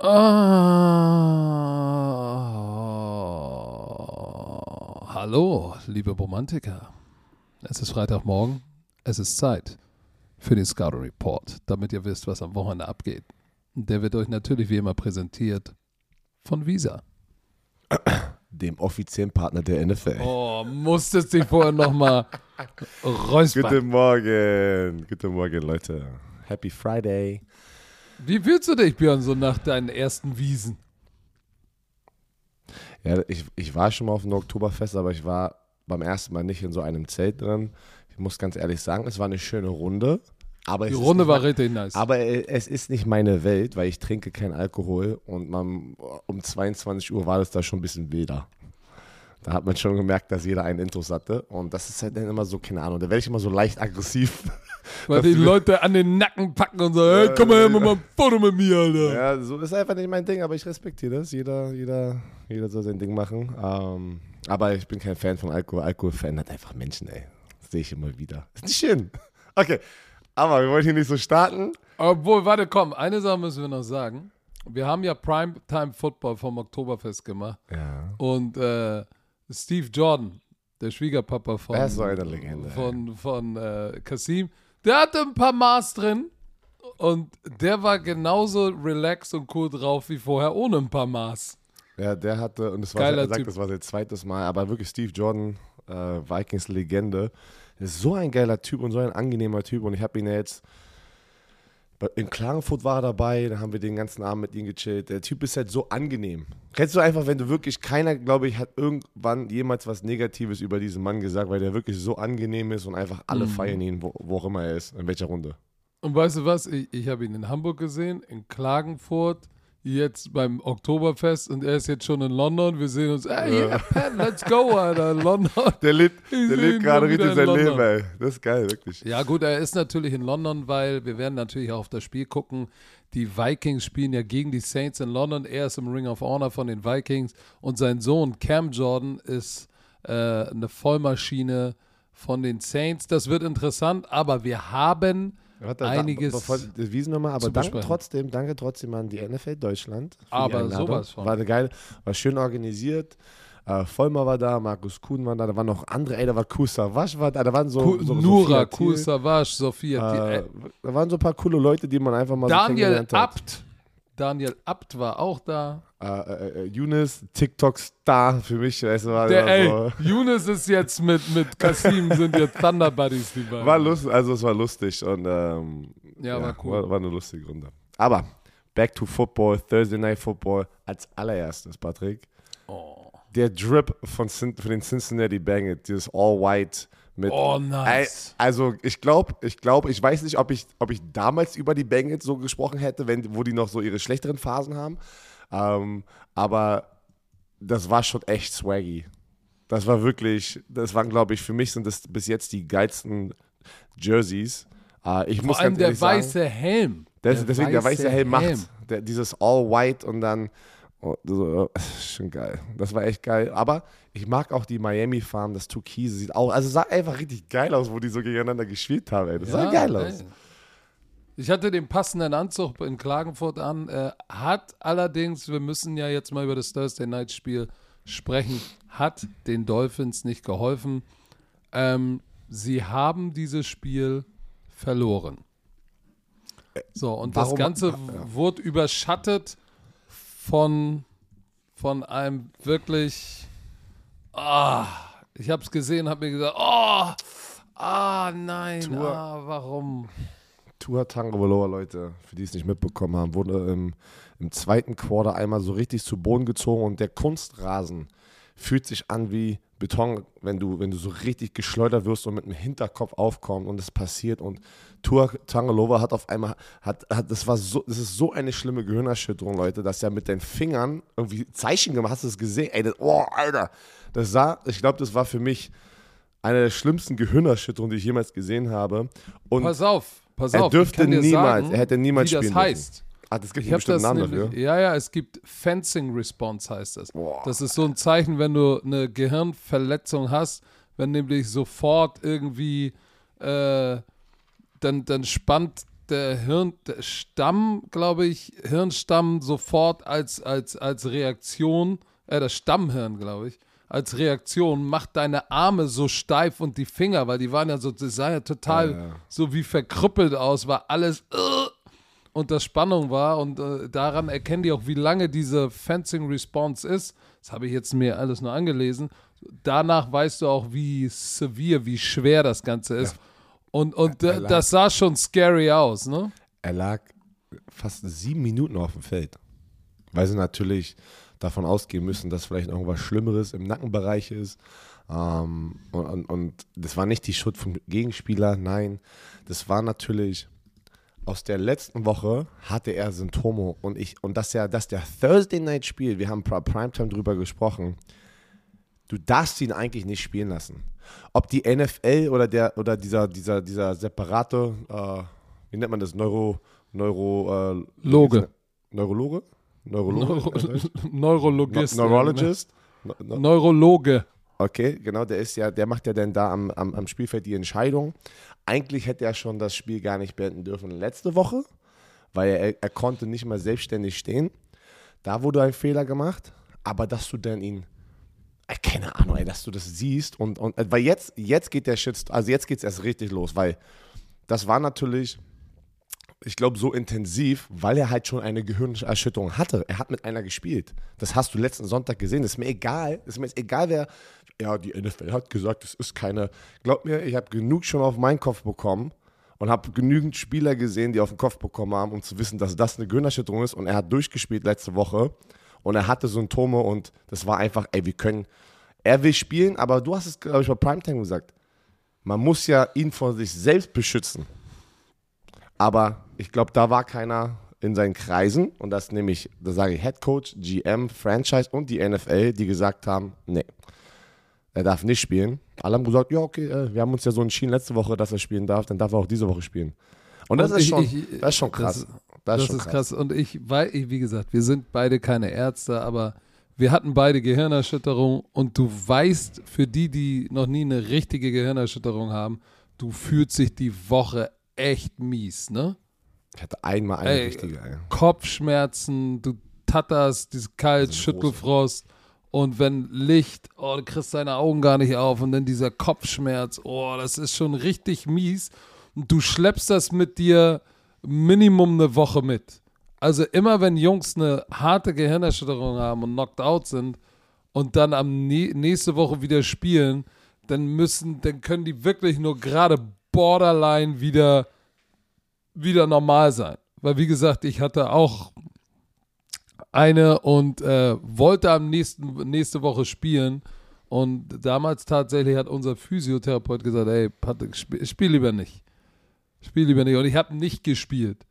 Oh, hallo, liebe Romantiker. Es ist Freitagmorgen. Es ist Zeit für den Scouter Report, damit ihr wisst, was am Wochenende abgeht. Der wird euch natürlich wie immer präsentiert von Visa. Dem offiziellen Partner der NFL. Oh, musstest dich vorher nochmal räuspern. Guten Morgen. Guten Morgen, Leute. Happy Friday. Wie fühlst du dich, Björn, so nach deinen ersten Wiesen? Ja, ich, ich war schon mal auf dem Oktoberfest, aber ich war beim ersten Mal nicht in so einem Zelt drin. Ich muss ganz ehrlich sagen, es war eine schöne Runde. Aber Die es Runde ist war nicht, richtig nice. Aber äh, es ist nicht meine Welt, weil ich trinke keinen Alkohol und man, um 22 Uhr war das da schon ein bisschen wilder. Da hat man schon gemerkt, dass jeder einen Intus hatte. Und das ist halt dann immer so, keine Ahnung, da werde ich immer so leicht aggressiv. Weil die Leute an den Nacken packen und sagen, hey, komm mal her, mach mal ein Foto mit mir, Alter. Ja, so ist einfach nicht mein Ding, aber ich respektiere das. Jeder, jeder, jeder soll sein Ding machen. Ähm, aber ich bin kein Fan von Alkohol. Alkohol verändert einfach Menschen, ey. Das sehe ich immer wieder. Ist nicht schön. Okay, aber wir wollen hier nicht so starten. Obwohl, warte, komm, eine Sache müssen wir noch sagen. Wir haben ja Primetime Football vom Oktoberfest gemacht. Ja. Und äh, Steve Jordan, der Schwiegerpapa von, ist so eine Legende, von, von äh, Kasim, der hatte ein paar Maß drin. Und der war genauso relaxed und cool drauf wie vorher ohne ein paar Maß. Ja, der hatte, und das war, Geiler er sagt, Typ. das war sein zweites Mal, aber wirklich Steve Jordan, äh, Vikings-Legende, ist so ein geiler Typ und so ein angenehmer Typ. Und ich habe ihn ja jetzt, in Klagenfurt war er dabei, da haben wir den ganzen Abend mit ihm gechillt. Der Typ ist halt so angenehm. Kennst du einfach, wenn du wirklich, keiner, glaube ich, hat irgendwann jemals was Negatives über diesen Mann gesagt, weil der wirklich so angenehm ist und einfach alle Mhm. feiern ihn, wo, wo auch immer er ist, in welcher Runde. Und weißt du was? Ich, ich habe ihn in Hamburg gesehen, in Klagenfurt, jetzt beim Oktoberfest und er ist jetzt schon in London. Wir sehen uns, hey, yeah, Pat, let's go, Alter, London. Der lebt, der lebt gerade richtig in sein London. Leben, ey. Das ist geil, wirklich. Ja, gut, er ist natürlich in London, weil wir werden natürlich auch auf das Spiel gucken. Die Vikings spielen ja gegen die Saints in London. Er ist im Ring of Honor von den Vikings und sein Sohn Cam Jordan ist äh, eine Vollmaschine von den Saints. Das wird interessant, aber wir haben Warte, einiges bevor, wiesen nochmal, aber danke trotzdem, danke trotzdem an die NFL Deutschland. Aber sowas von. War eine geile, war schön organisiert. Äh, Vollmer war da, Markus Kuhn war da, da waren noch andere, ey, da war Kusa Wasch war da, da waren so, Ku- so Nura, Sophia Thiel, Savage, Sophia. äh, äh, da waren so ein paar coole Leute, die man einfach mal so Daniel kennengelernt hat. Abt. Daniel Abt war auch da. Äh, äh, äh, Younes, TikTok-Star für mich, weißt du, war, Der, ey, so, Younes ist jetzt mit, mit Kasim, sind jetzt Thunder Buddies, die beiden. war lustig, also es war lustig und ähm, Ja, war cool. War, war eine lustige Runde. Aber back to Football, Thursday Night Football als allererstes, Patrick. Oh. Der Drip von, von den Cincinnati Bengals, dieses All White mit. Oh, nice. Also ich glaube, ich glaube, ich weiß nicht, ob ich, ob ich damals über die Bengals so gesprochen hätte, wenn, wo die noch so ihre schlechteren Phasen haben. Ähm, aber das war schon echt swaggy. Das war wirklich, das waren, glaube ich, für mich sind das bis jetzt die geilsten Jerseys. Äh, ich muss Vor allem ganz der ehrlich sagen, weiße Helm. das, deswegen der weiße Helm macht. Der, dieses All White und dann. Oh, so, schon geil. Das war echt geil. Aber ich mag auch die Miami Farm, das Türkise sieht auch. Also sah einfach richtig geil aus, wo die so gegeneinander gespielt haben. Ey. Das sah geil aus. ey. Ich hatte den passenden Anzug in Klagenfurt an. Äh, hat allerdings, wir müssen ja jetzt mal über das Thursday Night Spiel sprechen, hat den Dolphins nicht geholfen. Ähm, sie haben dieses Spiel verloren. So, und das warum- Ganze ja. wurde überschattet von, von einem wirklich. Ah, ich habe es gesehen, habe mir gesagt, oh, ah, nein, Tour- ah, warum? Tua Tagovailoa, Leute, für die es nicht mitbekommen haben, wurde im, im zweiten Quarter einmal so richtig zu Boden gezogen und der Kunstrasen fühlt sich an wie Beton, wenn du, wenn du so richtig geschleudert wirst und mit dem Hinterkopf aufkommst und es passiert und Tua Tagovailoa hat auf einmal, hat, hat, das war so, das ist so eine schlimme Gehirnerschütterung, Leute, dass er mit den Fingern irgendwie Zeichen gemacht, hast du es gesehen? Ey, das, oh, Alter, das sah, ich glaube, das war für mich eine der schlimmsten Gehirnerschütterungen, die ich jemals gesehen habe und Pass auf, pass er auf. dürfte kann dir niemals, sagen, er hätte niemals wie das spielen dürfen. Ah, das gibt Ich einen bestimmten Namen dafür. ja, ja, es gibt Fencing Response heißt das. Boah. Das ist so ein Zeichen, wenn du eine Gehirnverletzung hast, wenn nämlich sofort irgendwie äh, dann, dann spannt der Hirn, der Stamm, glaube ich, Hirnstamm sofort als, als, als Reaktion, äh, das Stammhirn, glaube ich, als Reaktion macht deine Arme so steif und die Finger, weil die waren ja so, das sah ja total Ja, ja. so wie verkrüppelt aus, war alles äh, unter Spannung war und äh, daran erkennen die auch, wie lange diese Fencing Response ist. Das habe ich jetzt mir alles nur angelesen. Danach weißt du auch, wie severe, wie schwer das Ganze ist. Und, und Er äh, lag- das sah schon scary aus, ne? Er lag fast sieben Minuten auf dem Feld. Weil sie natürlich davon ausgehen müssen, dass vielleicht irgendwas Schlimmeres im Nackenbereich ist. Ähm, und, und, und das war nicht die Schuld vom Gegenspieler, nein. Das war natürlich aus der letzten Woche hatte er Symptome und ich und dass er dass der Thursday Night spielt, wir haben Pri- Primetime drüber gesprochen. Du darfst ihn eigentlich nicht spielen lassen. Ob die NFL oder der oder dieser dieser dieser separate äh, wie nennt man das Neuro Neuro äh, Loge. Neurologe Neurologe Neuro Neurologist. No- Neurologist No- Ne? no- Neurologe. Okay, genau, der ist ja, der macht ja dann da am, am, am Spielfeld die Entscheidung. Eigentlich hätte er schon das Spiel gar nicht beenden dürfen letzte Woche, weil er, er konnte nicht mal selbstständig stehen. Da wurde ein Fehler gemacht, aber dass du dann ihn, äh, keine Ahnung, ey, dass du das siehst und, und äh, weil jetzt, jetzt geht der Shit, also jetzt geht es erst richtig los, weil das war natürlich, ich glaube, so intensiv, weil er halt schon eine Gehirnerschütterung hatte. Er hat mit einer gespielt. Das hast du letzten Sonntag gesehen. Das ist mir egal. Das ist mir egal, wer. Ja, die NFL hat gesagt, es ist keine. Glaub mir, ich habe genug schon auf meinen Kopf bekommen und habe genügend Spieler gesehen, die auf den Kopf bekommen haben, um zu wissen, dass das eine Gehirnerschütterung ist. Und er hat durchgespielt letzte Woche und er hatte Symptome und das war einfach, ey, wir können. Er will spielen, aber du hast es, glaube ich, bei Primetime gesagt. Man muss ja ihn vor sich selbst beschützen. Aber ich glaube, da war keiner in seinen Kreisen und das nämlich, da sage ich Head Coach, GM, Franchise und die NFL, die gesagt haben, nee, er darf nicht spielen. Alle haben gesagt, ja, okay, äh, wir haben uns ja so entschieden letzte Woche, dass er spielen darf, dann darf er auch diese Woche spielen. Und das, Und ist, ich- schon, ich- das ist schon krass. das- Das, Das ist ist krass. Und ich, weil, wie gesagt, wir sind beide keine Ärzte, aber wir hatten beide Gehirnerschütterung und du weißt, für die, die noch nie eine richtige Gehirnerschütterung haben, du fühlst sich die Woche echt mies, ne? Ich hatte einmal eine Ey, richtige. Ey. Kopfschmerzen, du tatterst, dieses Kalt, Das Schüttelfrost. Und wenn Licht, oh, du kriegst deine Augen gar nicht auf und dann dieser Kopfschmerz, oh, das ist schon richtig mies. Und du schleppst das mit dir Minimum eine Woche mit. Also immer wenn Jungs eine harte Gehirnerschütterung haben und knocked out sind und dann am nä- nächste Woche wieder spielen, dann müssen, dann können die wirklich nur gerade borderline wieder wieder normal sein. Weil, wie gesagt, ich hatte auch eine und äh, wollte am nächsten, nächste Woche spielen. Und damals tatsächlich hat unser Physiotherapeut gesagt, ey, Patrick, spiel, spiel lieber nicht. Spiel lieber nicht. Und ich habe nicht gespielt.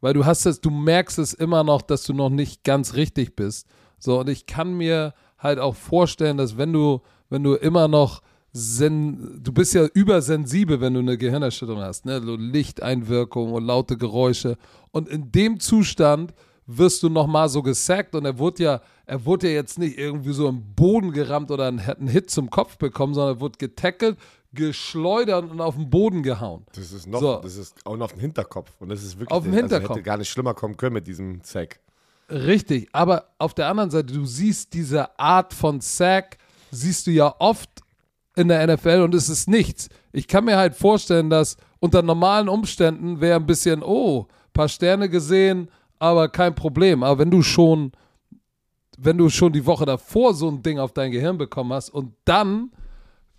Weil du hast es, du merkst es immer noch, dass du noch nicht ganz richtig bist. So, und ich kann mir halt auch vorstellen, dass wenn du, wenn du immer noch sen, du bist ja übersensibel, wenn du eine Gehirnerschütterung hast, ne? So Lichteinwirkung und laute Geräusche. Und in dem Zustand wirst du nochmal so gesackt und er wurde ja, er wurde ja jetzt nicht irgendwie so im Boden gerammt oder einen, hat einen Hit zum Kopf bekommen, sondern er wurde getackelt, geschleudert und auf den Boden gehauen. Das ist noch, So. das ist auch noch auf dem Hinterkopf. Und das ist wirklich, Auf dem also Hinterkopf. hätte gar nicht schlimmer kommen können mit diesem Zack. Richtig, aber auf der anderen Seite, du siehst diese Art von Sack, siehst du ja oft in der NFL und es ist nichts. Ich kann mir halt vorstellen, dass unter normalen Umständen wäre ein bisschen, oh, paar Sterne gesehen, aber kein Problem. Aber wenn du schon, wenn du schon die Woche davor so ein Ding auf dein Gehirn bekommen hast und dann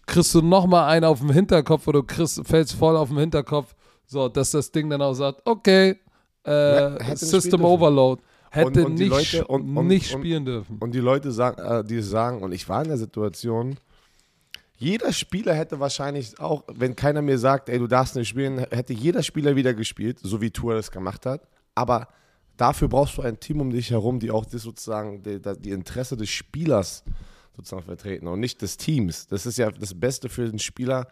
kriegst du nochmal einen auf dem Hinterkopf oder du kriegst, fällst voll auf den Hinterkopf, so, dass das Ding dann auch sagt, okay, Ja, äh, nicht System. Overload. Hätte und die nicht, Leute- und- und- nicht und- spielen dürfen. Und die Leute, sagen, äh, die sagen, und ich war in der Situation, jeder Spieler hätte wahrscheinlich auch, wenn keiner mir sagt, ey, du darfst nicht spielen, hätte jeder Spieler wieder gespielt, so wie Tour das gemacht hat. Aber dafür brauchst du ein Team um dich herum, die auch das sozusagen die, die Interesse des Spielers sozusagen vertreten und nicht des Teams. Das ist ja das Beste für den Spieler.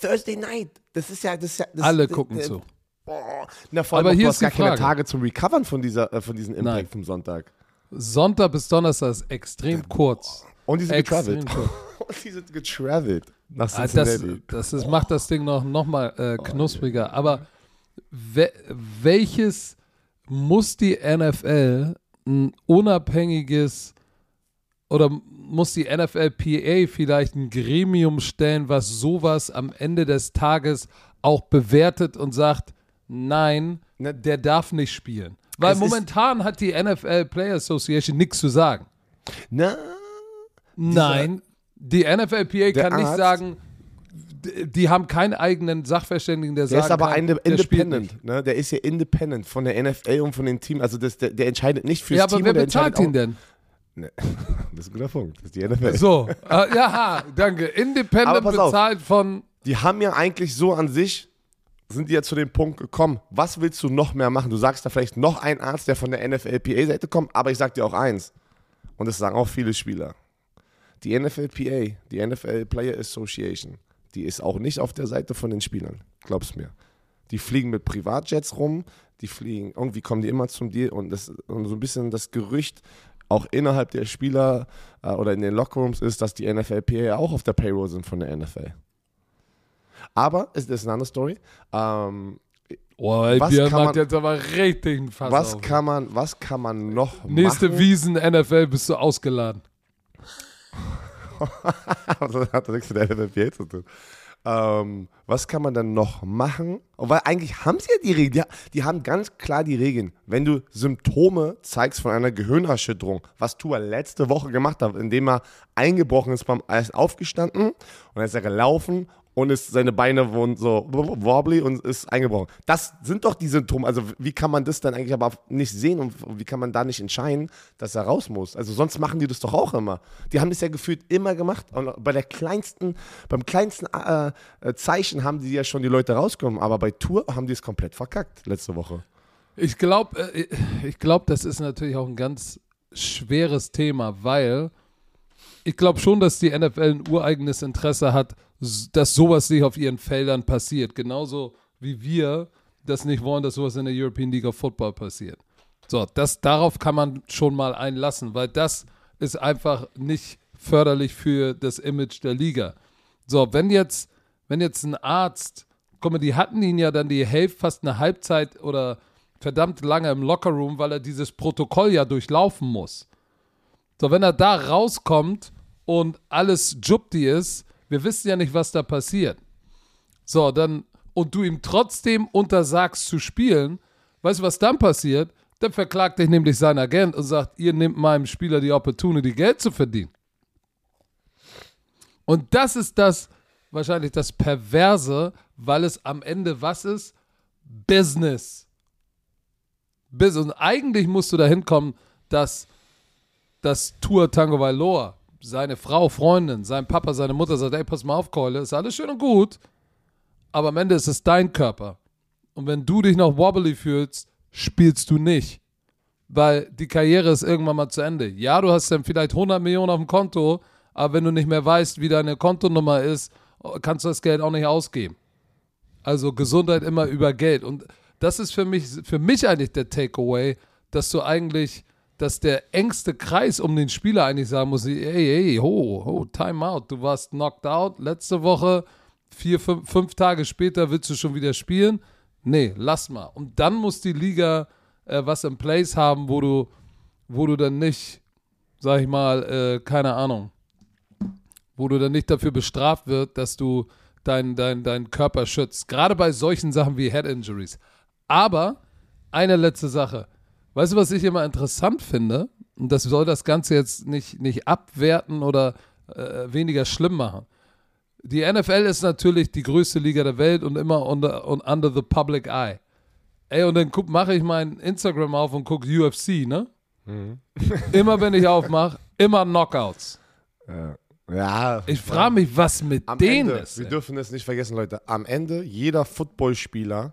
Thursday Night, das ist ja, das ist ja das, Alle das, gucken das, zu. Boah. Na, vor allem Aber hier du ist hast gar die keine Frage. Tage zum Recovern von, dieser, äh, von diesem Impact Nein. vom Sonntag. Sonntag bis Donnerstag ist extrem kurz. Und die sind Extrem getravelt. Und die sind getravelt nach Ah, Das, Cincinnati. das ist, macht das Ding noch, noch mal äh, knuspriger. Aber we welches muss die NFL ein unabhängiges oder muss die NFLPA vielleicht ein Gremium stellen, was sowas am Ende des Tages auch bewertet und sagt, nein, Ne- der darf nicht spielen. Weil Es momentan hat die NFL Player Association nichts zu sagen. Na, Nein, die NFLPA kann nicht Arzt- sagen, d- die haben keinen eigenen Sachverständigen, der, der sagen ist aber kann, ein der independent, ne? Der ist ja independent von der NFL und von den Teams. Also das, der, der entscheidet nicht fürs Ja, aber Team. wer und der bezahlt ihn denn? Nee. Das ist ein guter Punkt. Das ist die NFL. So, äh, ja, danke. Independent Aber pass auf. bezahlt von. Die haben ja eigentlich so an sich, sind die ja zu dem Punkt gekommen, was willst du noch mehr machen? Du sagst da vielleicht noch ein Arzt, der von der NFLPA-Seite kommt, aber ich sag dir auch eins, und das sagen auch viele Spieler. Die NFLPA, die NFL Player Association, die ist auch nicht auf der Seite von den Spielern, glaub's mir. Die fliegen mit Privatjets rum, die fliegen, irgendwie kommen die immer zum Deal und, das, und so ein bisschen das Gerücht auch innerhalb der Spieler äh, oder in den Lockerrooms ist, dass die NFLPA auch auf der Payroll sind von der NFL. Aber es ist eine andere Story. Ähm, Oh, ey, Was Björn kann macht man- jetzt aber richtig einen Fass was, auf. kann man, was kann man noch Nächste machen? Wiesen NFL bist du ausgeladen. das hat nichts mit NFLPA zu tun. Ähm, was kann man dann noch machen? Weil eigentlich haben sie ja die Regeln. Die, die haben ganz klar die Regeln. Wenn du Symptome zeigst von einer Gehirnerschütterung, was Tua letzte Woche gemacht hat, indem er eingebrochen ist, beim, ist aufgestanden und dann ist er gelaufen und ist, seine Beine wurden so wobbly und ist eingebrochen. Das sind doch die Symptome. Also wie kann man das dann eigentlich aber nicht sehen und wie kann man da nicht entscheiden, dass er raus muss? Also sonst machen die das doch auch immer. Die haben das ja gefühlt immer gemacht und bei der kleinsten, beim kleinsten äh, äh, Zeichen haben die ja schon die Leute rausgekommen, aber bei Tour haben die es komplett verkackt letzte Woche. Ich glaube, äh, ich glaub, das ist natürlich auch ein ganz schweres Thema, weil ich glaube schon, dass die NFL ein ureigenes Interesse hat, dass sowas nicht auf ihren Feldern passiert. Genauso wie wir das nicht wollen, dass sowas in der European League of Football passiert. So, das, darauf kann man schon mal einlassen, weil das ist einfach nicht förderlich für das Image der Liga. So, wenn jetzt, wenn jetzt ein Arzt, guck mal, die hatten ihn ja dann die Hälfte, fast eine Halbzeit oder verdammt lange im Lockerroom, weil er dieses Protokoll ja durchlaufen muss. So, wenn er da rauskommt und alles Jupti ist, wir wissen ja nicht, was da passiert. So, dann, und du ihm trotzdem untersagst zu spielen, weißt du, was dann passiert? Dann verklagt dich nämlich sein Agent und sagt, ihr nehmt meinem Spieler die Opportunity, Geld zu verdienen. Und das ist das, wahrscheinlich das Perverse, weil es am Ende was ist? Business. Business. Und eigentlich musst du dahin kommen, dass das Tour Tango Valor, seine Frau, Freundin, sein Papa, seine Mutter sagt, ey, pass mal auf, Keule, ist alles schön und gut, aber am Ende ist es dein Körper. Und wenn du dich noch wobbly fühlst, spielst du nicht. Weil die Karriere ist irgendwann mal zu Ende. Ja, du hast dann vielleicht 100 Millionen auf dem Konto, aber wenn du nicht mehr weißt, wie deine Kontonummer ist, kannst du das Geld auch nicht ausgeben. Also Gesundheit immer über Geld. Und das ist für mich, für mich eigentlich der Takeaway, dass du eigentlich, dass der engste Kreis um den Spieler eigentlich sagen muss, ey, ey, ho, ho, time out. Du warst knocked out letzte Woche, vier, fünf, fünf Tage später willst du schon wieder spielen. Nee, lass mal. Und dann muss die Liga äh, was im Place haben, wo du, wo du dann nicht, sag ich mal, äh, keine Ahnung, wo du dann nicht dafür bestraft wird, dass du deinen dein, dein Körper schützt. Gerade bei solchen Sachen wie Head Injuries. Aber eine letzte Sache. Weißt du, was ich immer interessant finde? Und das soll das Ganze jetzt nicht, nicht abwerten oder äh, weniger schlimm machen. Die NFL ist natürlich die größte Liga der Welt und immer under, und under the public eye. Ey, und dann mache ich mein Instagram auf und gucke UFC, ne? immer wenn ich aufmache, immer Knockouts. Ja. Ich frage mich, was mit denen Ende, ist. wir ey. dürfen es nicht vergessen, Leute. Am Ende, jeder Footballspieler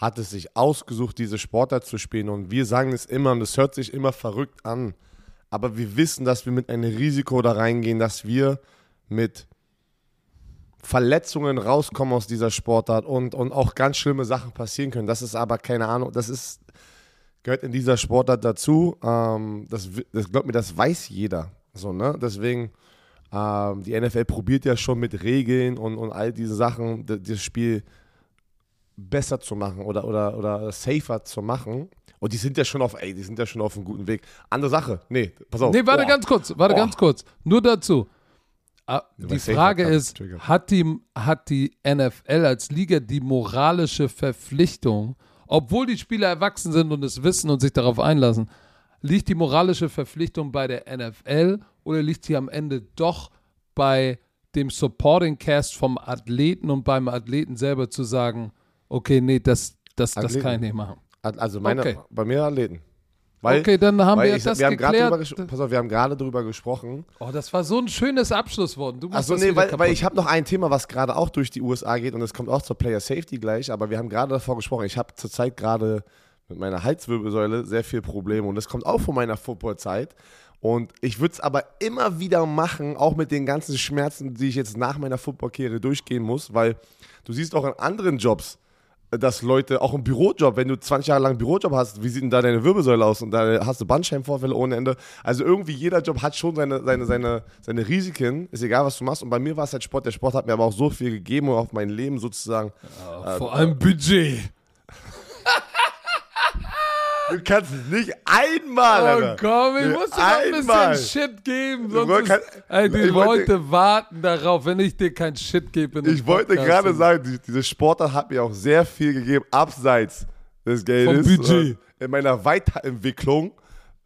hat es sich ausgesucht, diese Sportart zu spielen. Und wir sagen es immer, und es hört sich immer verrückt an. Aber wir wissen, dass wir mit einem Risiko da reingehen, dass wir mit Verletzungen rauskommen aus dieser Sportart und, und auch ganz schlimme Sachen passieren können. Das ist aber keine Ahnung, das ist, gehört in dieser Sportart dazu. Ähm, das, das glaubt mir, das weiß jeder. So, ne? Deswegen, ähm, die NFL probiert ja schon mit Regeln und, und all diese Sachen, das Spiel besser zu machen oder, oder, oder safer zu machen. Und die sind ja schon auf, ey, die sind ja schon auf einem guten Weg. Andere Sache. Nee, pass auf. Nee, warte Boah. ganz kurz, warte Boah. ganz kurz. Nur dazu. Ah, Die Frage ist, hat die, hat die NFL als Liga die moralische Verpflichtung, obwohl die Spieler erwachsen sind und es wissen und sich darauf einlassen, liegt die moralische Verpflichtung bei der NFL oder liegt sie am Ende doch bei dem Supporting Cast vom Athleten und beim Athleten selber zu sagen, okay, nee, das, das, das Athleten. kann ich nicht machen. Also meine, Okay. bei mir Athleten. Weil, okay, dann haben wir ich, das wir haben drüber, geklärt. ges- pass auf, wir haben gerade drüber gesprochen. Oh, das war so ein schönes Abschlusswort. Du Achso, nee, weil, weil ich habe noch ein Thema, was gerade auch durch die USA geht und es kommt auch zur Player Safety gleich, aber wir haben gerade davor gesprochen. Ich habe zurzeit gerade mit meiner Halswirbelsäule sehr viel Probleme und das kommt auch von meiner Footballzeit. Und ich würde es aber immer wieder machen, auch mit den ganzen Schmerzen, die ich jetzt nach meiner Footballkarriere durchgehen muss, weil du siehst auch in anderen Jobs, dass Leute, auch im Bürojob, wenn du 20 Jahre lang einen Bürojob hast, wie sieht denn da deine Wirbelsäule aus? Und da hast du Bandscheibenvorfälle ohne Ende. Also irgendwie jeder Job hat schon seine, seine, seine, seine Risiken, ist egal, was du machst. Und bei mir war es halt Sport. Der Sport hat mir aber auch so viel gegeben und auf mein Leben sozusagen. Vor allem Budget. Du kannst nicht einmal, Oh komm, ich muss dir mal ein bisschen Shit geben. Sonst ist, kann- ey, die ich wollte- Leute warten darauf, wenn ich dir kein Shit gebe. Ich wollte gerade sagen, die, diese Sportart hat mir auch sehr viel gegeben, abseits des Geldes. Vom Budget. Äh, In meiner Weiterentwicklung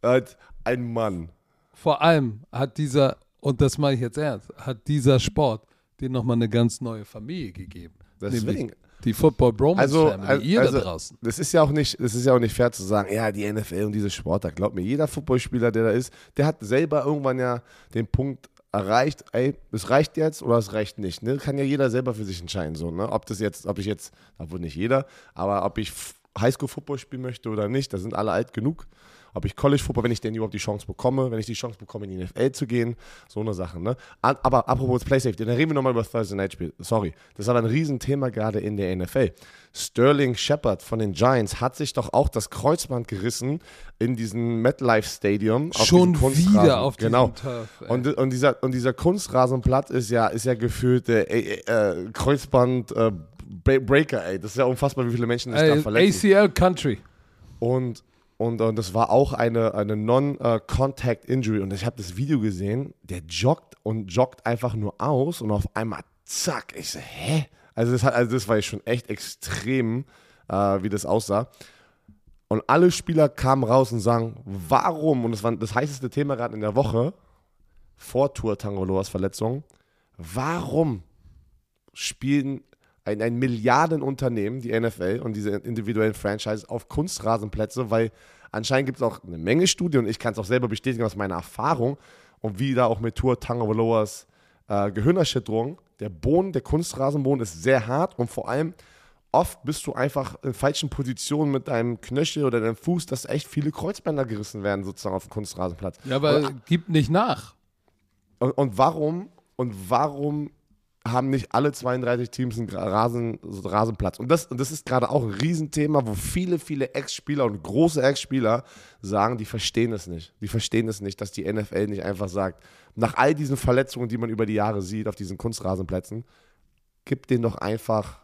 als ein Mann. Vor allem hat dieser, und das mache ich jetzt ernst, hat dieser Sport dir nochmal eine ganz neue Familie gegeben. Deswegen. Nämlich die Football Bromance Also, Family, ihr also da draußen. das ist ja auch nicht, das ist ja auch nicht fair zu sagen, ja, die NFL und diese Sportart. Glaub mir, jeder Footballspieler, der da ist, der hat selber irgendwann ja den Punkt erreicht, ey, es reicht jetzt oder es reicht nicht. Ne? Kann ja jeder selber für sich entscheiden, so, ne? Ob das jetzt, ob ich jetzt, obwohl nicht jeder, aber ob ich Highschool-Football spielen möchte oder nicht, da sind alle alt genug. Ob ich College-Football, wenn ich denn überhaupt die Chance bekomme, wenn ich die Chance bekomme, in die NFL zu gehen, so eine Sache, ne? Aber apropos Play Safety, dann reden wir nochmal über Thursday Night Spiel. Sorry. Das ist aber ein Riesenthema gerade in der NFL. Sterling Shepard von den Giants hat sich doch auch das Kreuzband gerissen in diesem MetLife Stadium. auf Schon wieder auf diesem Genau. Turf. ey. Und, und, dieser, und dieser Kunstrasenplatz ist ja, ist ja gefühlt äh, äh, Kreuzband äh, Bre- Breaker, ey. Das ist ja unfassbar, wie viele Menschen sich da ey, verletzen. ACL Country. Und, und, und das war auch eine, eine Non-Contact Injury. Und ich habe das Video gesehen, der joggt und joggt einfach nur aus und auf einmal zack. Ich so, hä? Also das, hat, also das war schon echt extrem, äh, wie das aussah. Und alle Spieler kamen raus und sagen, warum, und das war das heißeste Thema gerade in der Woche, vor Tour Tangoloas Verletzung, warum spielen ein, ein Milliardenunternehmen, die NFL und diese individuellen Franchises, auf Kunstrasenplätze, weil anscheinend gibt es auch eine Menge Studien und ich kann es auch selber bestätigen aus meiner Erfahrung und wie da auch mit Tour Tangoloas äh, Gehirnerschütterung, der Boden, der Kunstrasenboden ist sehr hart und vor allem oft bist du einfach in falschen Positionen mit deinem Knöchel oder deinem Fuß, dass echt viele Kreuzbänder gerissen werden sozusagen auf dem Kunstrasenplatz. Ja, aber Und- gibt nicht nach. und, und warum und warum haben nicht alle 32 Teams einen Rasen, Rasenplatz? Und das, und das ist gerade auch ein Riesenthema, wo viele, viele Ex-Spieler und große Ex-Spieler sagen, die verstehen es nicht. Die verstehen es nicht, dass die NFL nicht einfach sagt, nach all diesen Verletzungen, die man über die Jahre sieht auf diesen Kunstrasenplätzen, gib denen doch einfach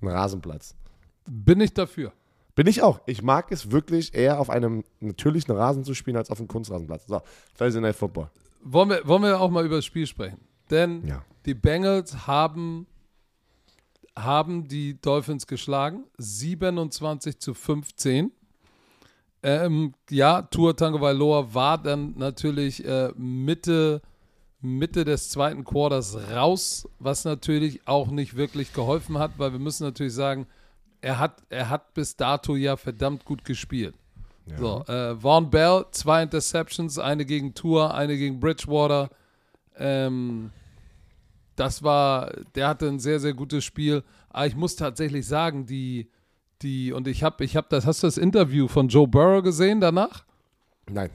einen Rasenplatz. Bin ich dafür. Bin ich auch. Ich mag es wirklich eher auf einem natürlichen Rasen zu spielen, als auf einem Kunstrasenplatz. So, Thursday Night Football. Wollen wir, wollen wir auch mal über das Spiel sprechen? Denn Ja. die Bengals haben, haben die Dolphins geschlagen, 27 zu 15. Ähm, ja, Tua Tagovailoa war dann natürlich äh, Mitte, Mitte des zweiten Quarters raus, was natürlich auch nicht wirklich geholfen hat, weil wir müssen natürlich sagen, er hat, er hat bis dato ja verdammt gut gespielt. So, äh, Vaughn Bell, zwei Interceptions, eine gegen Tour, eine gegen Bridgewater. Ähm, das war, der hatte ein sehr, sehr gutes Spiel. Aber ich muss tatsächlich sagen, die, die, und ich habe, ich habe das, hast du das Interview von Joe Burrow gesehen danach? Nein.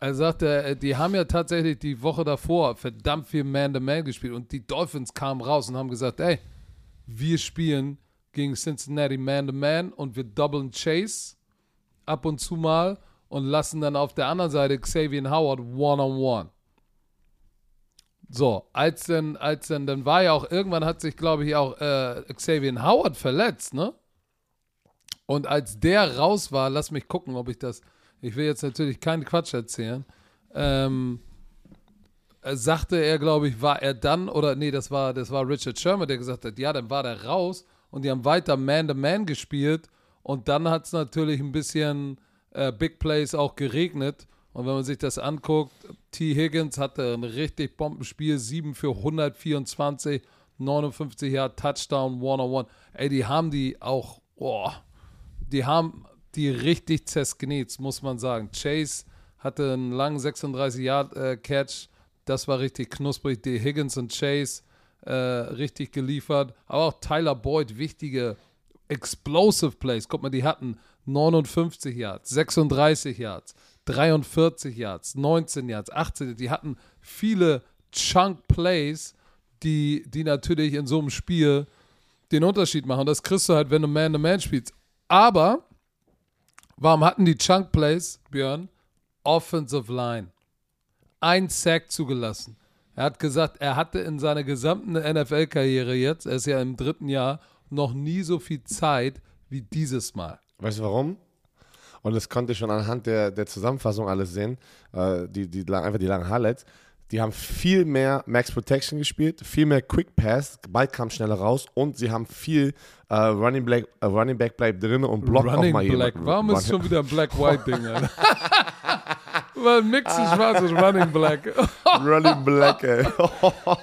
Er sagte, äh, die haben ja tatsächlich die Woche davor verdammt viel Man-to-Man gespielt und die Dolphins kamen raus und haben gesagt, ey, wir spielen gegen Cincinnati Man-to-Man und wir doublen Chase ab und zu mal und lassen dann auf der anderen Seite Xavier Howard one-on-one. So, als dann, als dann, dann war ja auch, irgendwann hat sich, glaube ich, auch äh, Xavier Howard verletzt, ne? Und als der raus war, lass mich gucken, ob ich das. Ich will jetzt natürlich keinen Quatsch erzählen. Ähm, äh, sagte er, glaube ich, war er dann, oder nee, das war, das war Richard Sherman, der gesagt hat, ja, dann war der raus und die haben weiter Man-to-Man gespielt und dann hat es natürlich ein bisschen äh, Big Plays auch geregnet. Und wenn man sich das anguckt, T. Higgins hatte ein richtig Bombenspiel, 7 für 124, 59 Jahre Touchdown, One-on-One. Ey, die haben die auch, oh, die haben die richtig zerskniet, muss man sagen. Chase hatte einen langen 36 Yard äh, Catch, das war richtig knusprig. Die Higgins und Chase äh, richtig geliefert. Aber auch Tyler Boyd, wichtige Explosive Plays. Guck mal, die hatten 59 Yards, 36 Yards, 43 Yards, 19 Yards, 18. Die hatten viele Chunk Plays, die, die natürlich in so einem Spiel den Unterschied machen. Das kriegst du halt, wenn du Man-to-Man -Man spielst. Aber warum hatten die Chunk Plays, Björn? Offensive Line. Ein Sack zugelassen. Er hat gesagt, er hatte in seiner gesamten NFL-Karriere jetzt, er ist ja im dritten Jahr, noch nie so viel Zeit wie dieses Mal. Weißt du warum? Und das konnte ich schon anhand der, der Zusammenfassung alles sehen, äh, die, die, einfach die langen Highlights. Die haben viel mehr Max Protection gespielt, viel mehr Quick Pass, Ball kam schneller raus und sie haben viel äh, Running, Black, äh, Running Back bleibt drin und blockt Running auch mal Black. Warum ist es schon wieder ein Black-White-Ding, Alter? Weil Mix ist schwarz und Running Black. Running Black, ey.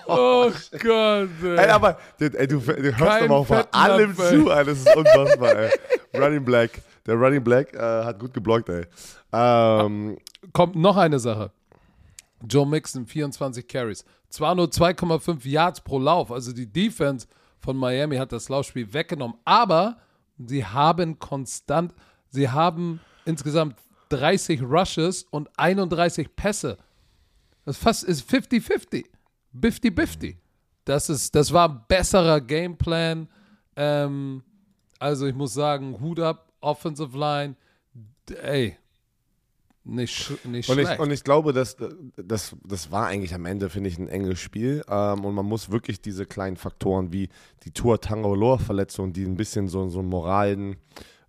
Oh Gott, ey. ey aber ey, du, du hörst auch bei Fettnapf, allem zu, ey. Das ist unfassbar, ey. Running Black. Der Running Black äh, hat gut geblockt, ey. Ähm, Kommt noch eine Sache. Joe Mixon, 24 Carries. Zwar nur 2,5 Yards pro Lauf, also die Defense von Miami hat das Laufspiel weggenommen, aber sie haben konstant, sie haben insgesamt 30 Rushes und 31 Pässe. Das fast ist 50-50. 50-50. Das, das war ein besserer Gameplan. Ähm, also ich muss sagen, Hut ab, Offensive Line. Ey, nicht, nicht Und schlecht. ich, und ich glaube, dass, das, das war eigentlich am Ende, finde ich, ein enges Spiel. Ähm, und man muss wirklich diese kleinen Faktoren wie die Tour Tangoloa Verletzung, die ein bisschen so, so einen moralen,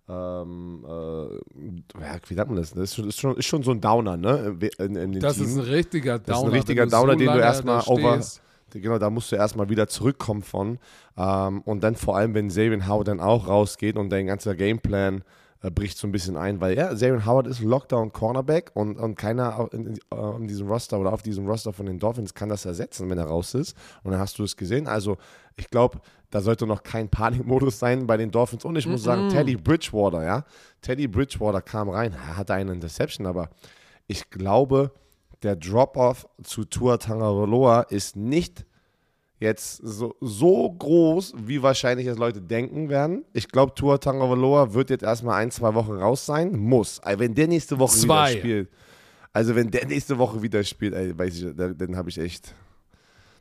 ähm, äh, ja, wie sagt man das? Das ist schon, ist schon, ist schon so ein Downer, ne? In, in Das Team. ist ein richtiger Downer. Das ist ein richtiger Downer, so den du erstmal over. stehst. Genau, da musst du erstmal wieder zurückkommen von. Ähm, und dann vor allem, wenn Xavier Howard dann auch rausgeht und dein ganzer Gameplan äh, bricht so ein bisschen ein, weil ja, Xavier Howard ist Lockdown-Cornerback und, und keiner in, in, äh, in diesem Roster oder auf diesem Roster von den Dolphins kann das ersetzen, wenn er raus ist. Und dann hast du es gesehen. Also, ich glaube, da sollte noch kein Panikmodus sein bei den Dolphins. Und ich muss sagen, Teddy Bridgewater, ja. Teddy Bridgewater kam rein, hatte eine Interception, aber ich glaube, der Drop-Off zu Tua Tagovailoa ist nicht jetzt so, so groß, wie wahrscheinlich es Leute denken werden. Ich glaube, Tua Tagovailoa wird jetzt erstmal ein, zwei Wochen raus sein. Muss. Also wenn der nächste Woche Zwei. wieder spielt, also wenn der nächste Woche wieder spielt, ey, weiß ich, dann, dann habe ich echt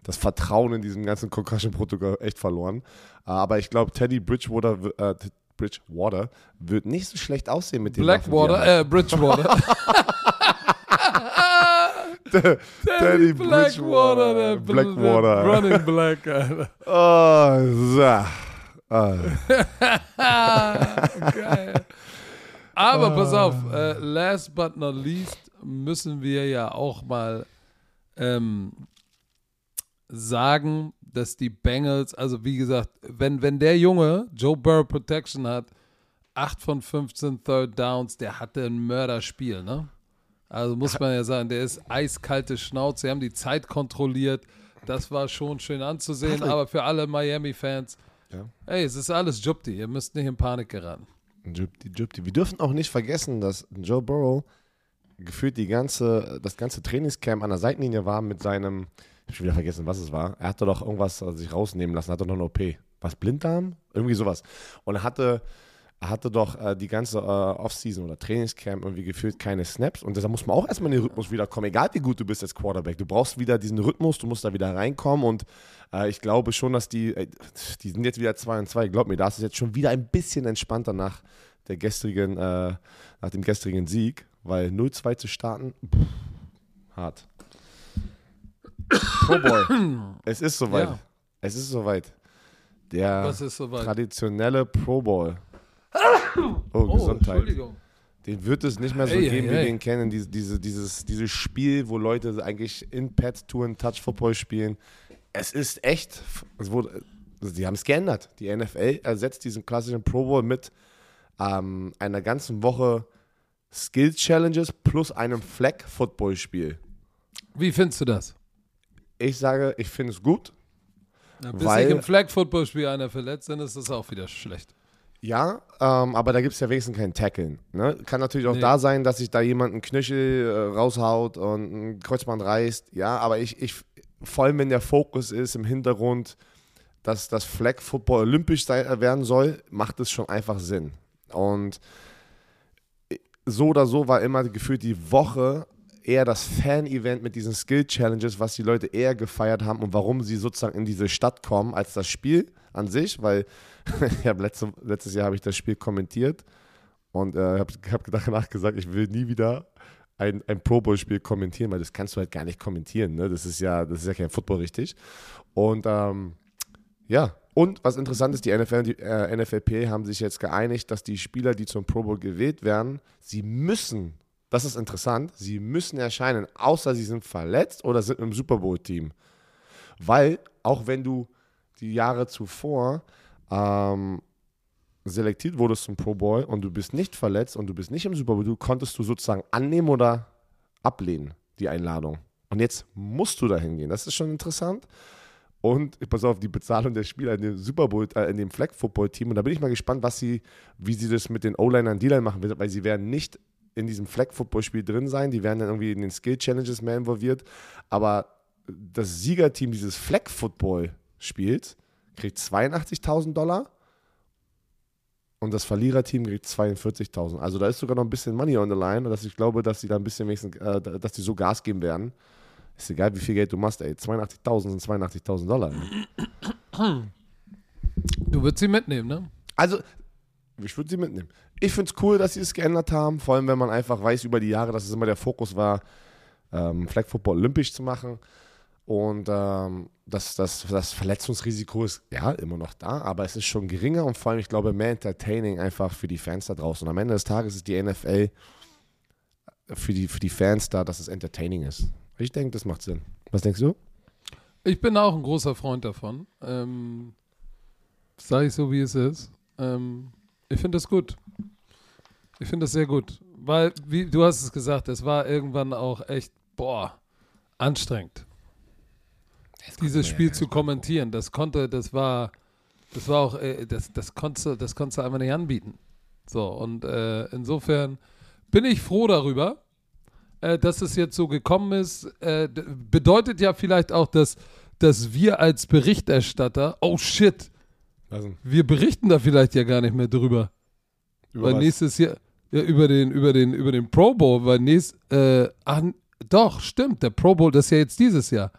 das Vertrauen in diesem ganzen Concussion-Protokoll echt verloren. Aber ich glaube, Teddy Bridgewater, äh, Bridgewater wird nicht so schlecht aussehen mit dem Blackwater, äh, Bridgewater. Teddy Blackwater, der, Blackwater. Running Black, Alter. Oh, so. Ah. Geil. Aber pass auf, äh, last but not least müssen wir ja auch mal ähm, sagen, dass die Bengals, also wie gesagt, wenn, wenn der Junge Joe Burrow Protection hat, 8 von 15 Third Downs, der hatte ein Mörderspiel, ne? Also muss man ja sagen, der ist eiskalte Schnauze, sie haben die Zeit kontrolliert, das war schon schön anzusehen, aber für alle Miami-Fans, Ja. ey, es ist alles Jupti, ihr müsst nicht in Panik geraten. Jupti, Jupti. Wir dürfen auch nicht vergessen, dass Joe Burrow gefühlt die ganze, das ganze Trainingscamp an der Seitenlinie war mit seinem, ich habe schon wieder vergessen, was es war. Er hatte doch irgendwas sich rausnehmen lassen, hatte noch eine OP. Was, Blinddarm? Irgendwie sowas. Und er hatte, hatte doch äh, die ganze äh, Offseason oder Trainingscamp irgendwie gefühlt keine Snaps. Und deshalb muss man auch erstmal in den Rhythmus wiederkommen, egal wie gut du bist als Quarterback. Du brauchst wieder diesen Rhythmus, du musst da wieder reinkommen. Und äh, ich glaube schon, dass die, äh, die sind jetzt wieder 2 und 2. Glaub mir, da ist es jetzt schon wieder ein bisschen entspannter nach der gestrigen, äh, nach dem gestrigen Sieg, weil 0-2 zu starten, pff, hart. Pro Boy. es ist soweit. Ja. Es ist soweit. Der ist soweit? traditionelle Pro Bowl. Oh, Gesundheit. Entschuldigung. Den wird es nicht mehr so Ey, geben, ey, wie wir den kennen. Diese, diese, dieses, dieses Spiel, wo Leute eigentlich in Pad-Touren Touch-Football spielen. Es ist echt, es wurde, die haben es geändert. Die NFL ersetzt diesen klassischen Pro Bowl mit ähm, einer ganzen Woche Skill-Challenges plus einem Flag-Football-Spiel. Wie findest du das? Ich sage, ich finde es gut. Bis Weil- sich im Flag-Football-Spiel einer verletzt, dann ist das auch wieder schlecht. Ja, ähm, aber da gibt es ja wenigstens kein Tackeln. Ne? Kann natürlich auch Nee. da sein, dass sich da jemand einen Knöchel äh, raushaut und ein Kreuzband reißt. Ja, aber ich, ich, vor allem wenn der Fokus ist im Hintergrund, dass das Flag Football olympisch sei, äh, werden soll, macht es schon einfach Sinn. Und so oder so war immer gefühlt die Woche eher das Fan-Event mit diesen Skill-Challenges, was die Leute eher gefeiert haben und warum sie sozusagen in diese Stadt kommen, als das Spiel an sich, weil ich habe letzte, letztes Jahr habe ich das Spiel kommentiert und äh, habe hab danach gesagt, ich will nie wieder ein, ein Pro Bowl-Spiel kommentieren, weil das kannst du halt gar nicht kommentieren. Ne? Das ist ja, das ist ja kein Football richtig. Und ähm, ja, und was interessant ist, die NFL und die äh, NFLP haben sich jetzt geeinigt, dass die Spieler, die zum Pro Bowl gewählt werden, sie müssen, das ist interessant, sie müssen erscheinen, außer sie sind verletzt oder sind im Super Bowl-Team. Weil, auch wenn du die Jahre zuvor ähm, selektiert wurdest zum Pro Bowl und du bist nicht verletzt und du bist nicht im Super Bowl, du konntest du sozusagen annehmen oder ablehnen, die Einladung. Und jetzt musst du da hingehen. Das ist schon interessant. Und pass auf, die Bezahlung der Spieler in dem Super Bowl, äh, in dem Flag Football Team. Und da bin ich mal gespannt, was sie, wie sie das mit den O-Linern D-Line machen weil sie werden nicht in diesem Flag Football Spiel drin sein. Die werden dann irgendwie in den Skill Challenges mehr involviert. Aber das Siegerteam dieses Flag Football Spiels kriegt 82.000 Dollar und das Verliererteam kriegt 42.000. Also da ist sogar noch ein bisschen Money on the line, dass ich glaube, dass sie da ein bisschen wenigstens, äh, dass die so Gas geben werden. Ist egal, wie viel Geld du machst, ey. 82.000 sind 82.000 Dollar. Ne? Du würdest sie mitnehmen, ne? Also, ich würde sie mitnehmen. Ich finde es cool, dass sie es geändert haben, vor allem wenn man einfach weiß über die Jahre, dass es immer der Fokus war, ähm, Flag Football olympisch zu machen. Und ähm, das, das, das Verletzungsrisiko ist ja immer noch da, aber es ist schon geringer und vor allem, ich glaube, mehr entertaining einfach für die Fans da draußen. Und am Ende des Tages ist die NFL für die, für die Fans da, dass es entertaining ist. Ich denke, das macht Sinn. Was denkst du? Ich bin auch ein großer Freund davon. Ähm, Sage ich so, wie es ist. Ähm, ich finde das gut. Ich finde das sehr gut. Weil, wie du hast es gesagt, es war irgendwann auch echt, boah, anstrengend. Dieses Spiel zu kommentieren, das konnte, das war, das war auch, äh, das, das konntest du, das konntest du einfach nicht anbieten. So, und äh, insofern bin ich froh darüber, äh, dass es jetzt so gekommen ist. Äh, bedeutet ja vielleicht auch, dass, dass wir als Berichterstatter, oh shit, Also, wir berichten da vielleicht ja gar nicht mehr drüber. über weil was? nächstes Jahr, ja, über den, über den, über den Pro Bowl, weil nächst, äh, ach, doch, stimmt, der Pro Bowl, das ist ja jetzt dieses Jahr.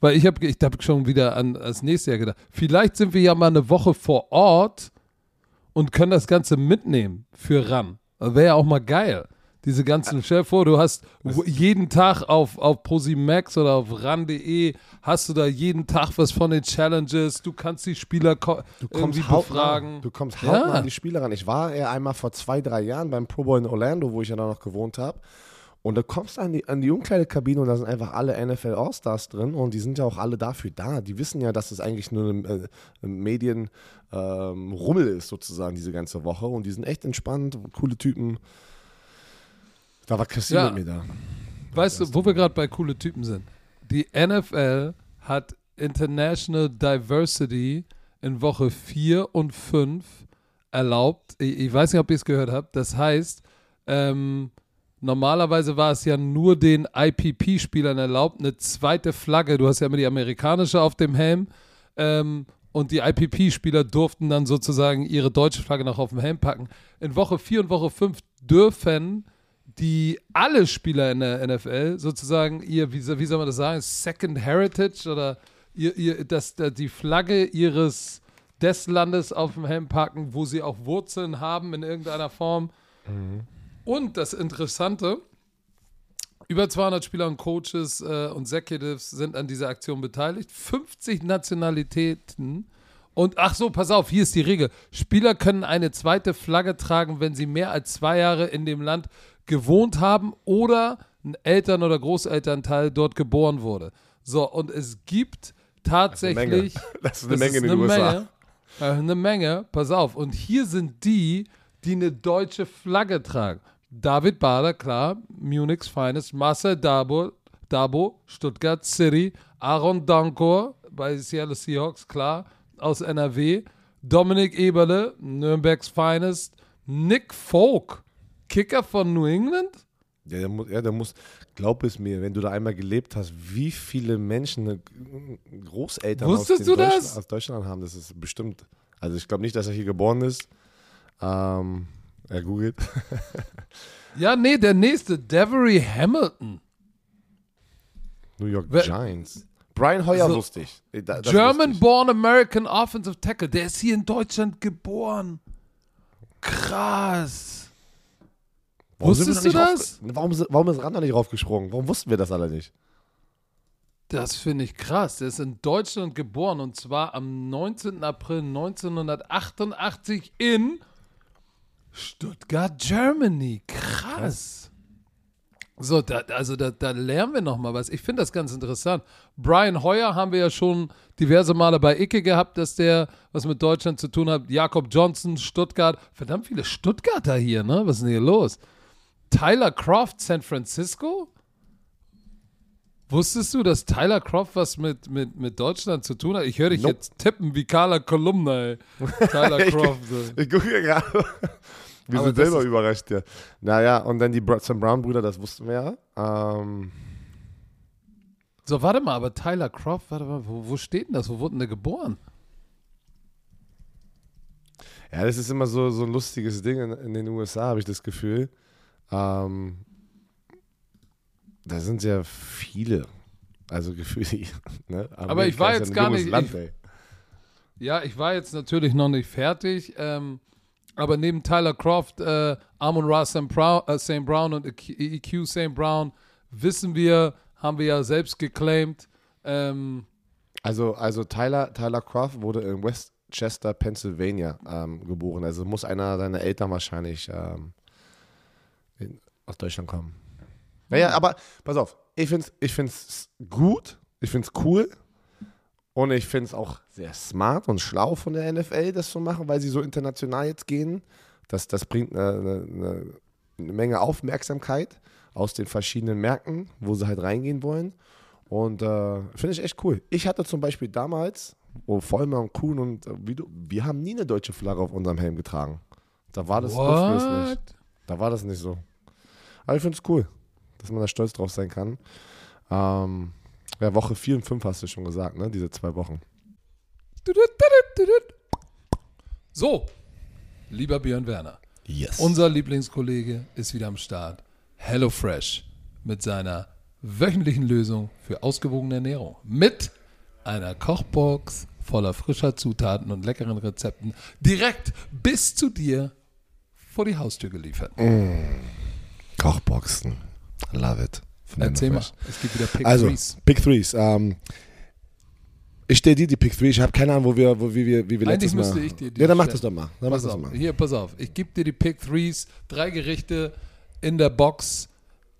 Weil ich habe ich hab schon wieder an das nächste Jahr gedacht. Vielleicht sind wir ja mal eine Woche vor Ort und können das Ganze mitnehmen für RAN. Wäre ja auch mal geil. Diese ganzen, stell dir vor, du hast jeden Tag auf, auf ProSimax oder auf RAN.de hast du da jeden Tag was von den Challenges. Du kannst die Spieler ko- Du irgendwie kommst hautnah, befragen. du kommst Ja. hautnah an die Spieler ran. Ich war ja einmal vor zwei, drei Jahren beim Pro Bowl in Orlando, wo ich ja da noch gewohnt habe. Und da kommst du an die, an die Umkleidekabine und da sind einfach alle NFL All-Stars drin und die sind ja auch alle dafür da. Die wissen ja, dass es eigentlich nur ein, äh, ein Medien-Rummel ist, sozusagen, diese ganze Woche. Und die sind echt entspannt, coole Typen. Da war Christine Ja. mit mir da. Weißt du, wo wir gerade bei coole Typen sind? Die NFL hat International Diversity in Woche 4 und 5 erlaubt. Ich, ich weiß nicht, ob ihr es gehört habt. Das heißt, ähm, normalerweise war es ja nur den IPP-Spielern erlaubt, eine zweite Flagge. Du hast ja immer die amerikanische auf dem Helm. Ähm, und die IPP-Spieler durften dann sozusagen ihre deutsche Flagge noch auf dem Helm packen. In Woche 4 und Woche 5 dürfen die alle Spieler in der NFL sozusagen ihr, wie, soll- wie soll man das sagen, Second Heritage oder ihr, ihr, das, da- die Flagge ihres des Landes auf dem Helm packen, wo sie auch Wurzeln haben in irgendeiner Form. Und das Interessante, über 200 Spieler und Coaches äh, und Executives sind an dieser Aktion beteiligt, 50 Nationalitäten Und ach so, pass auf, hier ist die Regel. Spieler können eine zweite Flagge tragen, wenn sie mehr als zwei Jahre in dem Land gewohnt haben oder ein Eltern- oder Großelternteil dort geboren wurde. So, und es gibt tatsächlich. Das ist eine Menge in den USA. Menge, äh, eine Menge, pass auf. Und hier sind die, die eine deutsche Flagge tragen. David Bader, klar, Munich's Finest, Marcel Dabo, Dabo, Stuttgart City, Aaron Dankor bei Seattle Seahawks, klar, aus NRW, Dominik Eberle, Nürnbergs Finest, Nick Folk, Kicker von New England. Ja, der muss, ja, der muss, glaub es mir, wenn du da einmal gelebt hast, wie viele Menschen äh, Großeltern aus, du Deutschland, das? aus Deutschland haben, das ist bestimmt. Also ich glaube nicht, dass er hier geboren ist. Ähm, er googelt. Ja, nee, der nächste, Devery Hamilton. New York Wer- Giants. Brian Hoyer So, wusste ich. Äh, Da- das wusste German ich. born American Offensive Tackle. Der ist hier in Deutschland geboren. Krass. Warum Wusstest du das? Warum, ist- warum ist Randa nicht raufgesprungen? Warum wussten wir das alle nicht? Das finde ich krass. Der ist in Deutschland geboren und zwar am 19. April 1988 in Stuttgart, Germany. Krass. So, da, also da, da lernen wir nochmal was. Ich finde das ganz interessant. Brian Hoyer haben wir ja schon diverse Male bei Icke gehabt, dass der was mit Deutschland zu tun hat. Jakob Johnson, Stuttgart. Verdammt viele Stuttgarter hier, ne? Was ist denn hier los? Tyler Croft, San Francisco? Wusstest du, dass Tyler Croft was mit, mit, mit Deutschland zu tun hat? Ich höre dich Nope. jetzt tippen wie Carla Kolumna, ey. Tyler Ich- Croft. ey. Ich gucke gerade. Wir Aber sind selber überrascht, ja. Naja, und dann die Sam Brown-Brüder, das wussten wir ja. Ähm, So, warte mal, aber Tyler Croft, warte mal, wo, wo steht denn das? Wo wurde denn der geboren? ja, das ist immer so, so ein lustiges Ding in, in den USA, habe ich das Gefühl. Ähm, da sind sehr viele. Also gefühlt. Ne? Aber ich Amerika war ja jetzt ein gar nicht- Land, ich-. Ja, ich war jetzt natürlich noch nicht fertig, ähm, aber neben Tyler Croft, äh, Amon Ra St. Brown, äh, St. Brown und EQ St. Brown wissen wir, haben wir ja selbst geclaimed. Ähm, Also, also Tyler, Tyler Croft wurde in Westchester, Pennsylvania ähm, geboren. Also muss einer seiner Eltern wahrscheinlich ähm, in, aus Deutschland kommen. Naja, aber pass auf, ich finde es ich find's gut, ich finde es cool und ich finde es auch sehr smart und schlau von der NFL, das zu machen, weil sie so international jetzt gehen. Das, das bringt eine, eine, eine Menge Aufmerksamkeit aus den verschiedenen Märkten, wo sie halt reingehen wollen. Und äh, finde ich echt cool. Ich hatte zum Beispiel damals, wo Vollmer und Kuhn und äh, wie du, wir haben nie eine deutsche Flagge auf unserem Helm getragen. Da war das nicht. Da war das nicht so. Aber ich finde es cool, dass man da stolz drauf sein kann. Ähm, ja, Woche 4 und 5 hast du schon gesagt, ne? Diese zwei Wochen. So, lieber Björn Werner, Yes. unser Lieblingskollege ist wieder am Start. HelloFresh mit seiner wöchentlichen Lösung für ausgewogene Ernährung. Mit einer Kochbox voller frischer Zutaten und leckeren Rezepten direkt bis zu dir vor die Haustür geliefert. Kochboxen. Love it. Von Erzähl mal, es gibt wieder Pick Also, Threes. Pick Threes. Ähm, ich stelle dir die Pick Three. Ich habe keine Ahnung, wo wir, wo, wie wir, wie wir Eigentlich letztes Mal. müsste ich dir die Ja, dann mach das doch mal. Dann mach Pass das auf, doch mal. hier, pass auf. Ich gebe dir die Pick Threes, drei Gerichte in der Box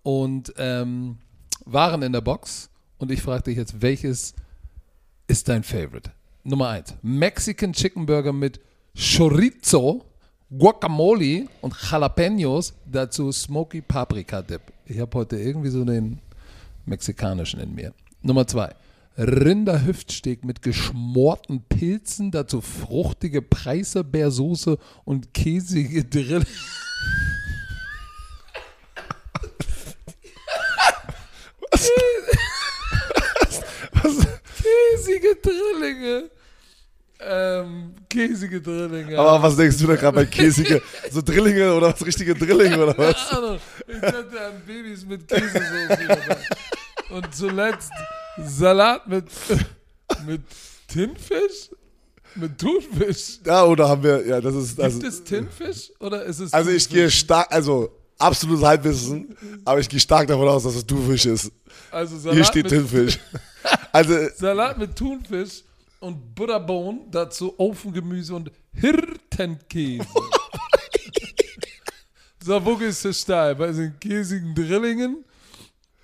und ähm, Waren in der Box. Und ich frage dich jetzt, welches ist dein Favorite? Nummer eins: Mexican Chicken Burger mit Chorizo, Guacamole und Jalapenos. Dazu Smoky Paprika Dip. Ich habe heute irgendwie so den mexikanischen in mir. Nummer zwei. Rinderhüftsteak mit geschmorten Pilzen, dazu fruchtige Preiselbeersoße und käsige Drill. Käsige Drillinge. Ähm, käsige Drillinge. Aber was denkst du da gerade bei käsige, so Drillinge oder was, richtige Drillinge oder was? Keine Ahnung. Ich hätte an Babys mit Käsesoße. Und zuletzt Salat mit, mit Tinfisch? Mit Thunfisch? Ja, oder haben wir, ja, das ist, also, Gibt es Tinfisch oder ist es also ich gehe stark, also absolutes Halbwissen, aber ich gehe stark davon aus, dass es Thunfisch ist. also Salat Hier steht mit, Tinfisch. Also, Salat mit Thunfisch und Butterbohnen, dazu Ofengemüse und Hirtenkäse. so, wo gehst du steil? Bei den käsigen Drillingen,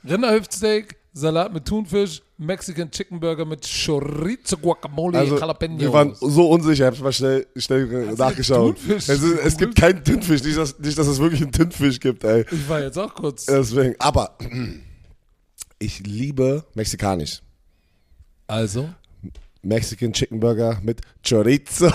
Rinderhüftsteak, Salat mit Thunfisch, Mexican Chicken Burger mit Chorizo, Guacamole, Also, Jalapenos. wir waren so unsicher, ich habe mal schnell, schnell nachgeschaut. Es, ist, es gibt keinen Thunfisch, nicht dass, nicht, dass es wirklich einen Thunfisch gibt, ey. ich war jetzt auch kurz. Deswegen, aber ich liebe mexikanisch. Also, Mexican Chicken Burger mit Chorizo.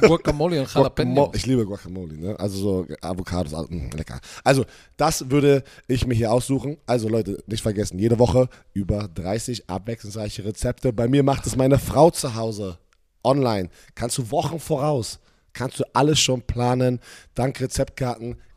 Guacamole und. Jalapenos. Ich liebe Guacamole, ne? Also so Avocados, ah, mh, lecker. Also, das würde ich mir hier aussuchen. Also Leute, nicht vergessen, jede Woche über 30 abwechslungsreiche Rezepte. Bei mir macht es meine Frau zu Hause. Online. Kannst du Wochen voraus. Kannst du alles schon planen. Dank Rezeptkarten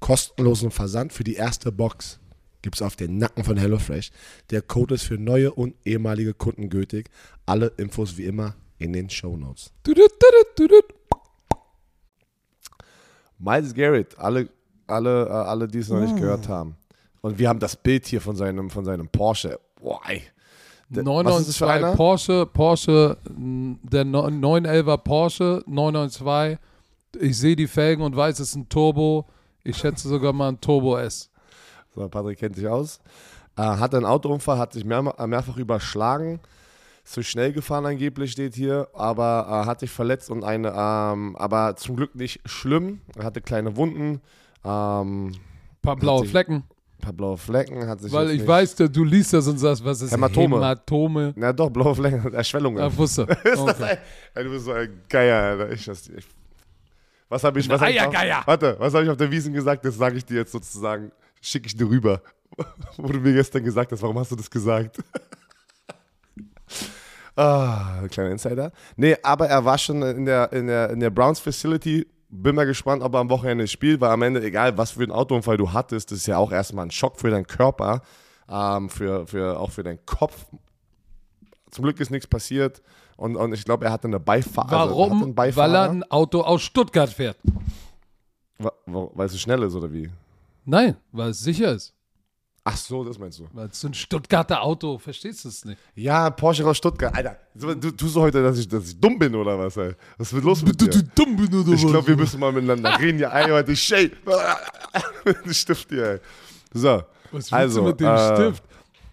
Kostenlosen Versand für die erste Box gibt es auf den Nacken von HelloFresh. Der Code ist für neue und ehemalige Kunden gültig. Alle Infos wie immer in den Show Notes. Miles Garrett, alle, alle, äh, alle die es noch nicht gehört haben. Und wir haben das Bild hier von seinem, von seinem Porsche. Boah, ey. Der- was ist das für 992 einer? Porsche, Porsche, der no- 911er Porsche, 992. Ich sehe die Felgen und weiß, es ist ein Turbo. Ich schätze sogar mal ein Turbo S. So, Patrick kennt sich aus. Äh, hatte einen Autounfall, hat sich mehr, mehrfach überschlagen. Zu schnell gefahren angeblich steht hier, aber äh, hat sich verletzt und eine, ähm, aber zum Glück nicht schlimm. Er hatte kleine Wunden, ähm, paar blaue sich- Flecken. ein paar blaue Flecken, hat sich Weil ich weiß, du liest das und sagst, was ist Hämatome. Hämatome. Na doch, blaue Flecken, Erschwellungen. Ja, wusste. Ist das Okay. ein, ey, du bist so ein Geier, Alter. Ich, das, ich, was habe ich, was hab ich auf-. Warte, was habe ich auf der Wiesen gesagt? Das sage ich dir jetzt sozusagen, schicke ich dir rüber. Wo du mir gestern gesagt hast, warum hast du das gesagt? ah, ein kleiner Insider. Nee, aber er war schon in der, in der, in der Browns Facility. Bin mal gespannt, ob er am Wochenende spielt, weil am Ende, egal was für einen Autounfall du hattest, das ist ja auch erstmal ein Schock für deinen Körper, ähm, für, für, auch für deinen Kopf. Zum Glück ist nichts passiert. Und, und ich glaube, er hatte eine Beifahrer. Also, Warum? einen Beifahrer. Weil er ein Auto aus Stuttgart fährt. Weil es so schnell ist, oder wie? Nein, weil es sicher ist. Ach so, das meinst du. Weil es so ein Stuttgarter Auto, verstehst du es nicht? Ja, Porsche aus Stuttgart. Alter, du tust du heute, dass ich, dass ich dumm bin, oder was, ey? Was wird los mit dir? dumm bin oder Ich glaube, wir müssen mal miteinander reden. Ja, ey, heute Shay. Den Stift hier, ey. So. Was willst Also, du mit dem äh, Stift?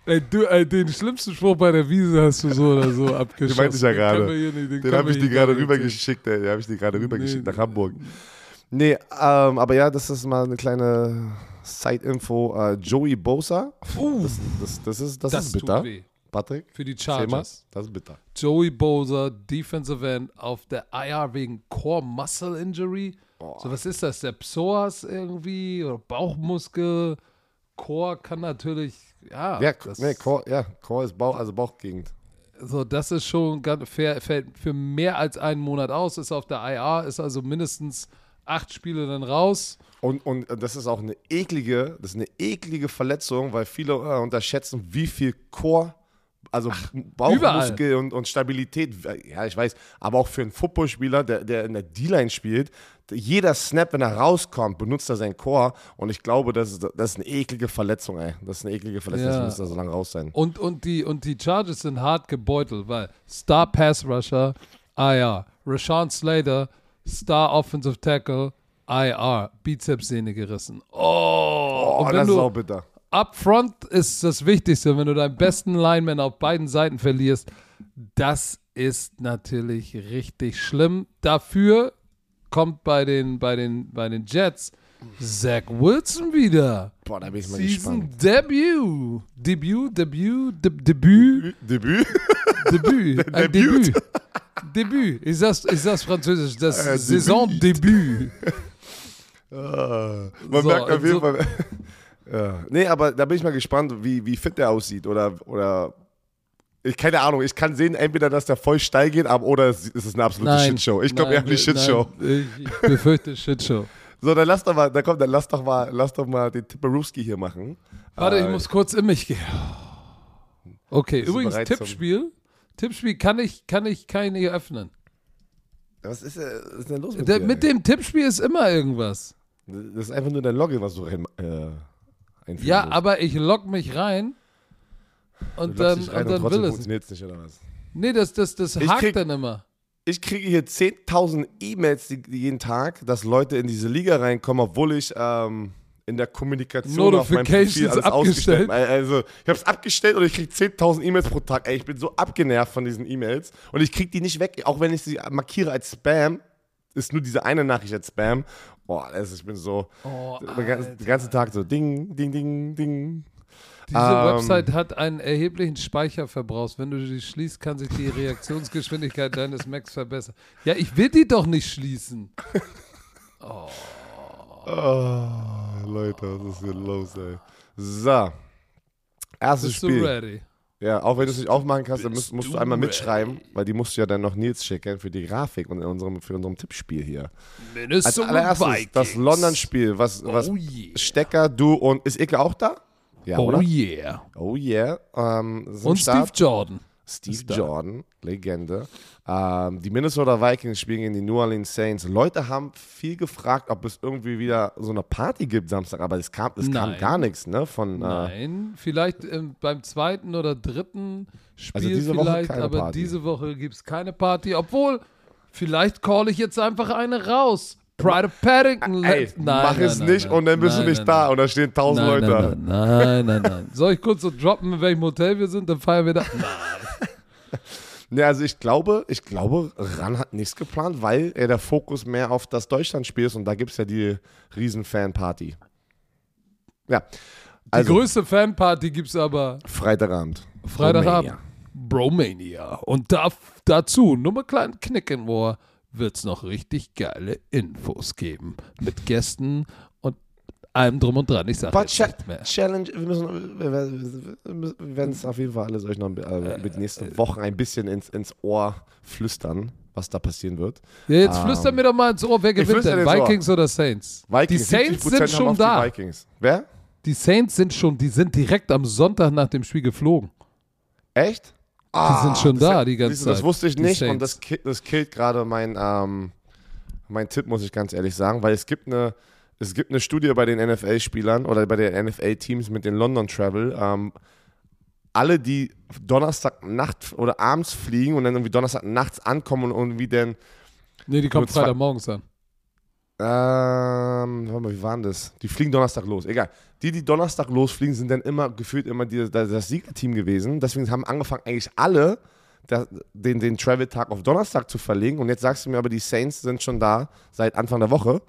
Ey, du, ey, den schlimmsten Spruch bei der Wiese hast du so oder so abgeschossen. Den meinte ich ja Den gerade. nicht- Den können habe ich dir gerade rübergeschickt, ey. Den habe ich dir gerade rübergeschickt Nee. nach Hamburg. Nee, ähm, aber ja, das ist mal eine kleine Side-Info. Äh, Joey Bosa. Uh, Das, das, das, ist, das, das ist bitter. Patrick, Für die. Chargers. Das ist bitter. Joey Bosa, Defensive End, auf der IR wegen Core Muscle Injury. So, was ist das? Der Psoas irgendwie oder Bauchmuskel? Core kann natürlich, ja. Ja, das, nee, Core, ja, Core ist Bauch, also Bauchgegend. so, das ist schon ganz fair, fällt für mehr als einen Monat aus, ist auf der IR, ist also mindestens acht Spiele dann raus. Und, und das ist auch eine eklige, das ist eine eklige Verletzung, weil viele äh, unterschätzen, wie viel Core, also Bauchmuskel und, und Stabilität, ja, ich weiß, aber auch für einen Footballspieler, der, der in der D-Line spielt, jeder Snap, wenn er rauskommt, benutzt er seinen Core und ich glaube, das ist, das ist eine eklige Verletzung, ey. Das ist eine eklige Verletzung, Ja. das müsste so lange raus sein. Und, und, die, und die Chargers sind hart gebeutelt, weil Star Pass Rusher, IR. Rashawn Slater, Star Offensive Tackle, IR. Bizepssehne gerissen. Oh, Oh, das ist auch bitter. up front ist das Wichtigste, wenn du deinen besten Lineman auf beiden Seiten verlierst. Das ist natürlich richtig schlimm. Dafür kommt bei den, bei den, bei den Jets Zach Wilson wieder. Boah, da bin ich mal Season gespannt. Debut. Debut, Debut, De Debüt, Debüt? Debüt. Ein Debüt. Debüt. Debüt. Ich sag's, ich sag's französisch. Das Äh, Debüt. Saisondebüt. Ah, man So, merkt auf jeden so- Fall. ja. Nee, aber da bin ich mal gespannt, wie, wie fit der aussieht oder, oder Ich keine Ahnung, ich kann sehen, entweder, dass der voll steil geht, aber, oder es, es ist eine absolute Nein. Shitshow. Ich glaube eher die Shitshow. nein, Ich, ich befürchte Shitshow. So, dann lass doch mal, dann komm, dann lass doch mal, lass doch mal den Tipperowski hier machen. Warte, ich Äh, muss kurz in mich gehen. Okay, übrigens, Tippspiel. Tippspiel kann ich, kann ich keine hier öffnen. Was ist, äh, was ist denn los mit Der, dir? mit dem Tippspiel ist immer irgendwas. das ist einfach nur dein Login, was du rein, äh, Ja, musst. aber ich log mich rein und dann, und dann trotzdem will es. nicht, oder was? Nee, das, das, das Ich hakt krieg- dann immer. Ich kriege hier 10.000 E-Mails jeden Tag, dass Leute in diese Liga reinkommen, obwohl ich ähm, in der Kommunikation auf meinem Profil alles abgestellt. ausgestellt habe. Also, ich habe es abgestellt und ich kriege 10.000 E-Mails pro Tag. Ey, ich bin so abgenervt von diesen E-Mails und ich kriege die nicht weg, auch wenn ich sie markiere als Spam. Ist nur diese eine Nachricht als Spam. Boah, also ich bin so Oh, den ganzen Tag so ding, ding, ding, ding. Diese Ähm, Website hat einen erheblichen Speicherverbrauch. Wenn du die schließt, kann sich die Reaktionsgeschwindigkeit deines Macs verbessern. Ja, ich will die doch nicht schließen. Oh, Leute, was ist hier los, ey? So. Erstes Bist du Spiel. ready? Ja, auch wenn du es nicht aufmachen kannst, dann musst, musst du du einmal mitschreiben, weil die musst du ja dann noch Nils schicken für die Grafik und in unserem, für unserem Tippspiel hier. Als Minnesota allererstes Vikings. das London-Spiel, was, was Oh yeah. Stecker, du und ist Icke auch da? Ja, Oh oder? yeah. Oh yeah. Ähm, Und Start. Steve Jordan. Steve. Jordan, Legende. Ähm, die Minnesota Vikings spielen gegen die New Orleans Saints. Leute haben viel gefragt, ob es irgendwie wieder so eine Party gibt Samstag, aber es kam, es kam gar nichts, ne? Von, äh, Nein, vielleicht ähm, beim zweiten oder dritten Spiel Also diese Woche vielleicht, keine aber Party. diese Woche gibt es keine Party. Obwohl, vielleicht call ich jetzt einfach eine raus. Pride of Paddington. Ey, nein, mach nein, es nein, nicht und dann bist du nicht da und da stehen tausend Leute. nein, nein, nein, nein. Soll ich kurz so droppen, in welchem Hotel wir sind? Dann feiern wir da. Ja, also ich glaube, ich glaube, Ran hat nichts geplant, weil er der Fokus mehr auf das Deutschlandspiel ist und da gibt es ja die riesen Fan-Party. Ja. Die Also, größte Fanparty gibt es aber Freitagabend. Freitagabend. Bromania. Und da, dazu, nur mal einen kleinen Knick in Ohr, wird es noch richtig geile Infos geben. Mit Gästen und allem drum und dran. Ich sage jetzt Cha nicht mehr. Challenge, wir müssen, wir, werden es auf jeden Fall alles euch noch äh, mit den nächsten Wochen ein bisschen ins, ins Ohr flüstern, was da passieren wird. Ja, jetzt Ähm, flüster mir doch mal ins Ohr, wer gewinnt denn? dir ins Ohr. Vikings oder Saints? Vikings, die Saints 70% sind schon da. Die Vikings. Wer? Die Saints sind schon, die sind direkt am Sonntag nach dem Spiel geflogen. Echt? Die sind schon das, da die ganze Das Zeit. wusste ich nicht und das, das killt gerade mein, ähm, mein Tipp, muss ich ganz ehrlich sagen, weil es gibt eine, es gibt eine Studie bei den NFL-Spielern oder bei den NFL-Teams mit den London Travel. Ähm, alle, die Donnerstag Nacht oder abends fliegen und dann irgendwie Donnerstag nachts ankommen und irgendwie dann Nee, die kommt Freitagmorgens an. Ähm, warte mal, wie waren das? Die fliegen Donnerstag los. Egal. Die, die Donnerstag losfliegen, sind dann immer gefühlt immer die, das, das Siegerteam gewesen. Deswegen haben angefangen eigentlich alle das, den, den Travel-Tag auf Donnerstag zu verlegen. Und jetzt sagst du mir aber, die Saints sind schon da seit Anfang der Woche.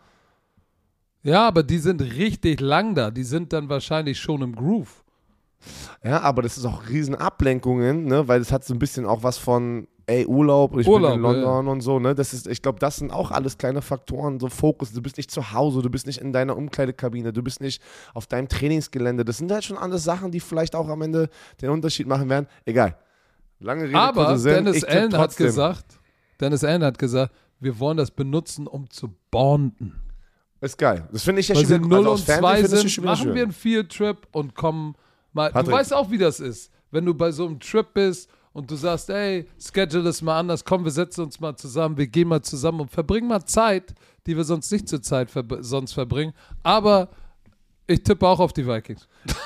Ja, aber die sind richtig lang da. Die sind dann wahrscheinlich schon im Groove. Ja, aber das ist auch riesen Ablenkungen, ne? Weil es hat so ein bisschen auch was von, ey, Urlaub, ich Urlaub, bin in London und so, ne? Das ist, ich glaube, das sind auch alles kleine Faktoren, so Fokus. Du bist nicht zu Hause, du bist nicht in deiner Umkleidekabine, du bist nicht auf deinem Trainingsgelände. Das sind halt schon andere Sachen, die vielleicht auch am Ende den Unterschied machen werden. Egal. Lange Rede, Aber Sinn. Dennis Allen hat gesagt, Dennis Allen hat gesagt, wir wollen das benutzen, um zu bonden. Ist geil. Das finde ich ja Weil schon wieder 0 also und Fernsehen 2 finde ich das sind, machen schön. wir einen Field-Trip und kommen mal. Patrick. Du weißt auch, wie das ist. Wenn du bei so einem Trip bist und du sagst, ey, schedule es mal anders, komm, wir setzen uns mal zusammen, wir gehen mal zusammen und verbringen mal Zeit, die wir sonst nicht zur Zeit verb sonst verbringen. Aber ich tippe auch auf die Vikings.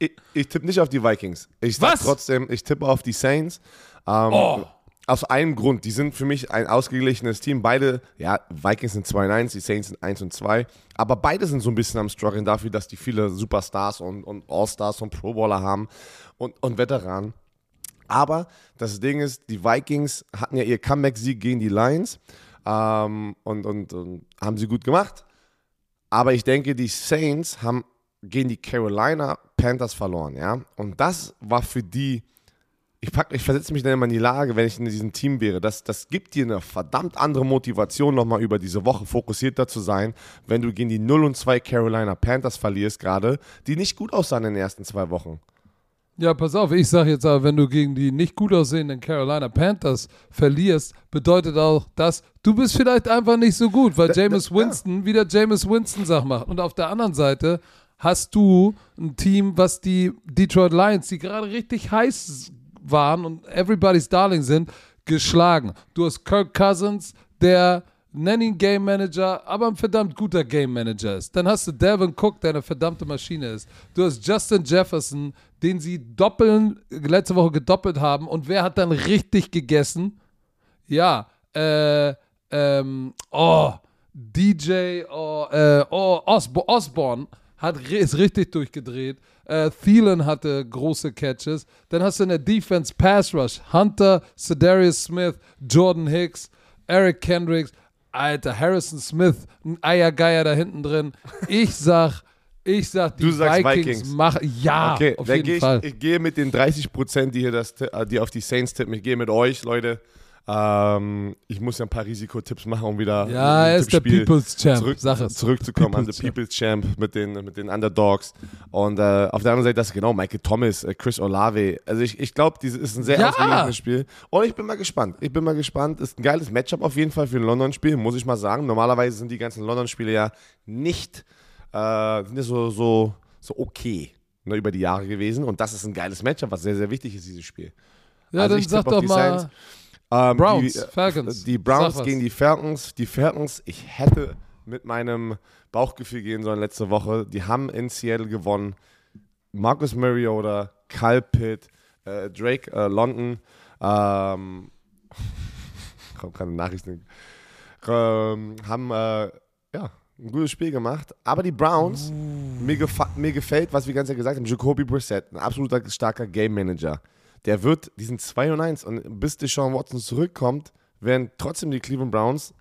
Ich, ich tippe nicht auf die Vikings. Ich sag Was? trotzdem, ich tippe auf die Saints. Ähm, Oh. Aus einem Grund. Die sind für mich ein ausgeglichenes Team. Beide, ja, Vikings sind 2 und 1, die Saints sind 1 und 2. Aber beide sind so ein bisschen am Struggeln dafür, dass die viele Superstars und, und All-Stars und Pro Bowler haben und, und Veteranen. Aber das Ding ist, die Vikings hatten ja ihr Comeback-Sieg gegen die Lions ähm, und, und, und haben sie gut gemacht. Aber ich denke, die Saints haben gegen die Carolina Panthers verloren, ja. Und das war für die, ich, pack, ich versetze mich dann immer in die Lage, wenn ich in diesem Team wäre. Das, das gibt dir eine verdammt andere Motivation, nochmal über diese Woche fokussierter zu sein, wenn du gegen die 0 und 2 Carolina Panthers verlierst gerade, die nicht gut aussahen in den ersten zwei Wochen. Ja, pass auf, ich sage jetzt aber, wenn du gegen die nicht gut aussehenden Carolina Panthers verlierst, bedeutet auch das, du bist vielleicht einfach nicht so gut, weil Da- Jameis da- ja. Winston wieder Jameis Winston Sachen macht. Und auf der anderen Seite hast du ein Team, was die Detroit Lions, die gerade richtig heiß waren und everybody's Darling sind, geschlagen. Du hast Kirk Cousins, der nenn ihn Game Manager, aber ein verdammt guter Game Manager ist. Dann hast du Devin Cook, der eine verdammte Maschine ist. Du hast Justin Jefferson, den sie doppeln, letzte Woche gedoppelt haben. Und wer hat dann richtig gegessen? Ja, äh, ähm, oh, DJ, oh, äh, oh, Osbo Osborne hat, ist richtig durchgedreht. Äh, Thielen hatte große Catches. Dann hast du in der Defense Pass Rush Hunter, Cedarius Smith, Jordan Hicks, Eric Kendricks, Alter, Harrison Smith, ein Eiergeier da hinten drin. Ich sag, ich sag, die Du sagst Vikings, machen, ja, Okay, auf jeden gehe Fall. ich, ich gehe mit den 30 Prozent, die hier das, ti- die auf die Saints tippen. Ich gehe mit euch, Leute. Ähm, ich muss ja ein paar Risikotipps machen, um wieder ja, er ist der People's Champ, zurück, es. zurückzukommen an People's the Champ. People's Champ mit den, mit den Underdogs. Und äh, auf der anderen Seite das genau Michael Thomas, äh, Chris Olave. Also ich, ich glaube, dieses ist ein sehr Ja. ausgeglichenes Spiel. Und ich bin mal gespannt. Ich bin mal gespannt. Ist ein geiles Matchup auf jeden Fall für ein London-Spiel, muss ich mal sagen. Normalerweise sind die ganzen London-Spiele ja nicht, äh, sind ja so, so, so okay ne, über die Jahre gewesen. Und das ist ein geiles Matchup, was sehr, sehr wichtig ist, dieses Spiel. Ja, Also dann ich sag doch mal Saints. Ähm, Browns, die, äh, Falcons. Die Browns gegen die Falcons. Die Falcons, ich hätte mit meinem Bauchgefühl gehen sollen letzte Woche. Die haben in Seattle gewonnen. Marcus Mariota, Kyle Pitt, äh, Drake äh, London, ähm, kommt gerade Nachrichten, ähm, haben äh, ja, ein gutes Spiel gemacht. Aber die Browns, mir, gefa mir gefällt, was wir ganz ja gesagt haben, Jacoby Brissett, ein absoluter starker Game Manager. Der wird, die sind 2 und 1 und bis Deshaun Watson zurückkommt, werden trotzdem die Cleveland Browns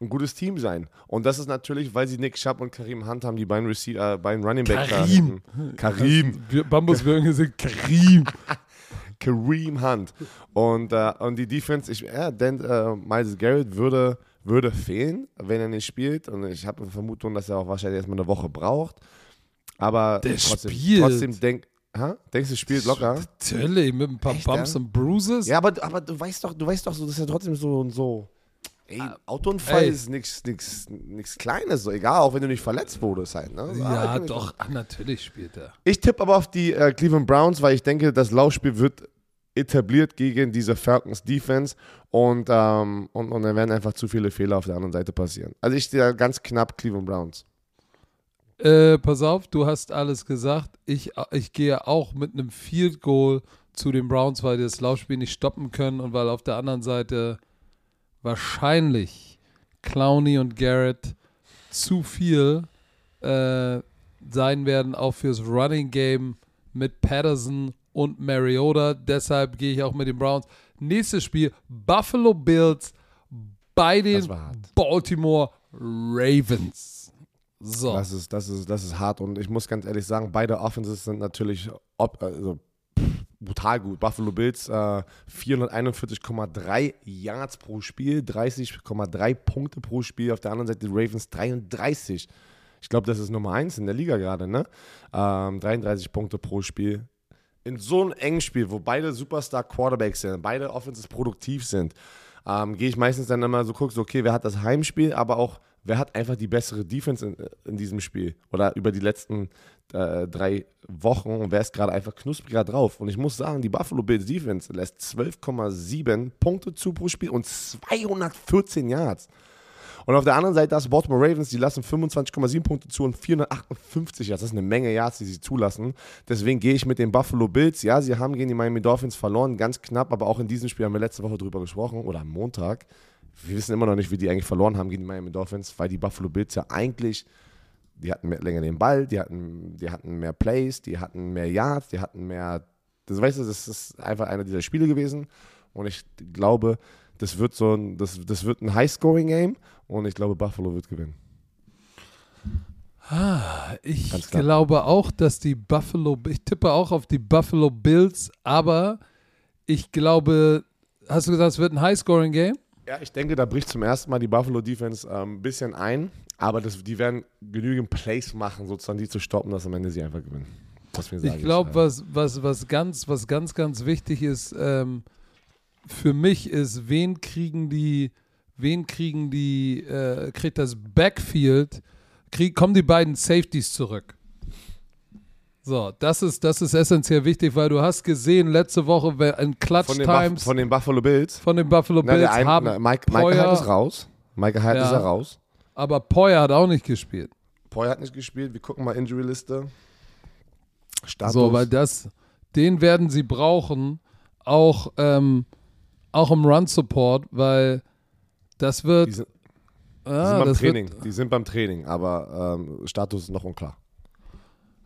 ein gutes Team sein. Und das ist natürlich, weil sie Nick Chubb und Karim Hunt haben, die beiden, Receiver, äh, beiden Running Back Karim. Karim. Bambus irgendwie sind Karim. Kareem Hunt. Und, äh, und die Defense, ich, ja, denn äh, Miles Garrett würde, würde fehlen, wenn er nicht spielt. Und ich habe eine Vermutung, dass er auch wahrscheinlich erstmal eine Woche braucht. Aber Der trotzdem, spielt. trotzdem denk, hä? denkst du, spielt locker? Natürlich, mit ein paar Echt, Bumps ja? und Bruises. Ja, aber, aber du weißt doch, du weißt doch, so, das ist ja trotzdem so und so. Ey, Autounfall ey. ist nichts nix, nix Kleines, so egal, auch wenn du nicht verletzt wurdest halt. Ne? So, Ja, ah, ich- doch. Ach, natürlich spielt er. Ich tippe aber auf die äh, Cleveland Browns, weil ich denke, das Laufspiel wird etabliert gegen diese Falcons Defense und, ähm, und, und dann werden einfach zu viele Fehler auf der anderen Seite passieren. Also ich stehe da ganz knapp Cleveland Browns. Äh, pass auf, du hast alles gesagt. Ich, ich gehe auch mit einem Field Goal zu den Browns, weil die das Laufspiel nicht stoppen können und weil auf der anderen Seite wahrscheinlich Clowney und Garrett zu viel äh, sein werden, auch fürs Running Game mit Patterson und Mariota. Deshalb gehe ich auch mit den Browns. Nächstes Spiel: Buffalo Bills bei den. Baltimore Ravens. So. Das ist, das, ist, das ist hart und ich muss ganz ehrlich sagen, beide Offenses sind natürlich ob, also, brutal gut. Buffalo Bills äh, 441,3 Yards pro Spiel, 30,3 Punkte pro Spiel. Auf der anderen Seite die Ravens 33. Ich glaube, das ist Nummer 1 in der Liga gerade, ne? Ähm, 33 Punkte pro Spiel. In so einem engen Spiel, wo beide Superstar Quarterbacks sind, beide Offenses produktiv sind, ähm, gehe ich meistens dann immer so, guck so, okay, wer hat das Heimspiel, aber auch, wer hat einfach die bessere Defense in, in diesem Spiel oder über die letzten äh, drei Wochen und wer ist gerade einfach knuspriger drauf. Und ich muss sagen, die Buffalo Bills Defense lässt 12,7 Punkte zu pro Spiel und 214 Yards. Und auf der anderen Seite das Baltimore Ravens, die lassen 25,7 Punkte zu und 458 Yards. Das ist eine Menge Yards, die sie zulassen. Deswegen gehe ich mit den Buffalo Bills. Ja, sie haben gegen die Miami Dolphins verloren, ganz knapp, aber auch in diesem Spiel haben wir letzte Woche drüber gesprochen oder am Montag. Wir wissen immer noch nicht, wie die eigentlich verloren haben gegen die Miami Dolphins, weil die Buffalo Bills ja eigentlich, die hatten mehr, länger den Ball, die hatten, die hatten mehr Plays, die hatten mehr Yards, die hatten mehr. Das weißt du, das ist einfach einer dieser Spiele gewesen. Und ich glaube, das wird so ein, das, das wird ein High-Scoring-Game und ich glaube, Buffalo wird gewinnen. Ich Ganz klar. glaube auch, dass die Buffalo, ich tippe auch auf die Buffalo Bills, aber ich glaube, hast du gesagt, es wird ein High-Scoring-Game? Ja, ich denke, da bricht zum ersten Mal die Buffalo Defense ähm, ein bisschen ein, aber das, die werden genügend Plays machen, sozusagen die zu stoppen, dass am Ende sie einfach gewinnen. Ich glaube, was, was, was, ganz, was ganz, ganz wichtig ist, ähm, für mich ist, wen kriegen die, wen kriegen die, äh, kriegt das Backfield, krieg, kommen die beiden Safeties zurück. So, das ist, das ist essentiell wichtig, weil du hast gesehen, letzte Woche in Clutch von den, Times von den Buffalo Bills. von den Buffalo Na, Bills der ein, haben na, Mike, Michael Poyer- Hyde ist raus. Michael Hyde Ja. ist raus. aber Poyer hat auch nicht gespielt. Poyer hat nicht gespielt. Wir gucken mal Injury-Liste. Status. So, weil das, den werden sie brauchen, auch, ähm, auch im Run-Support, weil das wird. die sind, die ah, sind beim Training. Wird, Die sind beim Training, aber ähm, Status ist noch unklar.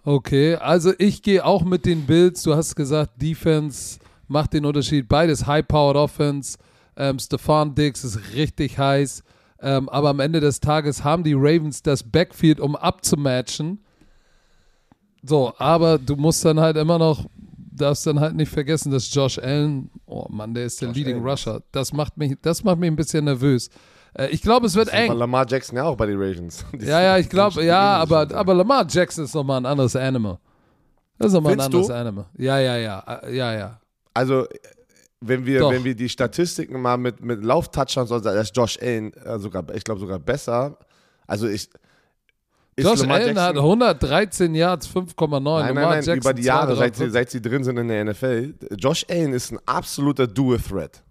Okay, also ich gehe auch mit den Bills. Du hast gesagt, Defense macht den Unterschied. Beides High-Powered Offense. Ähm, Stefan Diggs ist richtig heiß. Ähm, aber am Ende des Tages haben die Ravens das Backfield, um abzumatchen. So, aber du musst dann halt immer noch, darfst dann halt nicht vergessen, dass Josh Allen, oh Mann, der ist der Josh Leading Allen. Rusher. Das macht mich, das macht mich ein bisschen nervös. Äh, ich glaube, es wird Das war eng. Lamar Jackson ja auch bei den Ravens. Die Ja, ja, ich glaube, ja, aber, aber Lamar Jackson ist nochmal ein anderes Animal. Das ist nochmal ein anderes du? Animal. Ja, ja, ja, äh, ja, ja. Also, wenn wir, Doch. wenn wir die Statistiken mal mit, mit Lauf-Touchdowns, also da ist Josh Allen äh, sogar, ich glaube sogar besser. Also ich. ist Josh Lamar Allen hat Jackson- 113 Yards, 5,9. Nein, nein, nein, Jackson über die Jahre, seit sie, 2,43. seit sie drin sind in der NFL. Josh Allen ist ein absoluter Dual-Threat.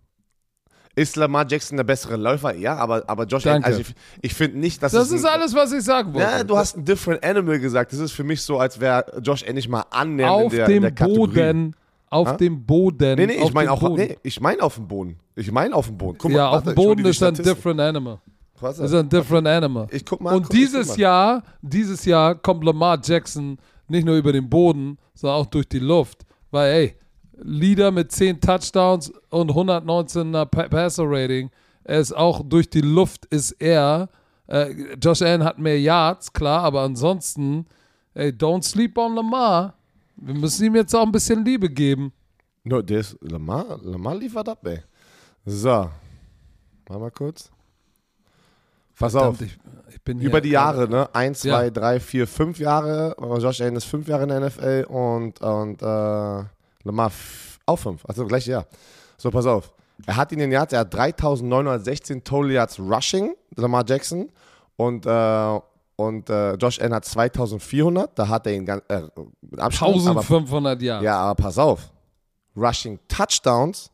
Ist Lamar Jackson der bessere Läufer? Ja, aber, aber Josh Danke. Allen, also ich, ich finde nicht, dass Das ist ein, alles, was ich sagen wollte. Ja, du hast ein Different Animal gesagt. Das ist für mich so, als wäre Josh Allen nicht mal annähernd auf in der, in dem der Kategorie. Boden. Auf Ha? dem Boden. Nee, nee, ich meine auch, nee, ich meine auf dem Boden. Ich meine auf dem Boden. Guck ja, mal, auf dem Boden ist ein different animal. Was Ist ein different animal. Ich guck mal. Und guck, dieses mal. Jahr, dieses Jahr kommt Lamar Jackson nicht nur über den Boden, sondern auch durch die Luft. Weil, ey, Leader mit 10 Touchdowns und 119er Pa- Passer Rating. Er ist auch durch die Luft ist er. Äh, Josh Allen hat mehr Yards, klar, aber ansonsten, ey, don't sleep on Lamar. Wir müssen ihm jetzt auch ein bisschen Liebe geben. No, der ist, Lamar, Lamar liefert ab, ey. So. Mal mal kurz. Pass auf. Verdammt, ich, ich hier Über die Jahre, ne? Eins, Ja. zwei, drei, vier, fünf Jahre. Josh Allen ist fünf Jahre in der NFL und, und äh, Lamar auch fünf. Also gleich Jahr. So, pass auf. Er hat in den Yards, er hat 3916 Total Yards Rushing, Lamar Jackson. Und, äh, und äh, Josh Allen hat 2400. Da hat er ihn ganz, äh, mit Abstand. Aber, 1500 Jahre. ja, aber pass auf. Rushing Touchdowns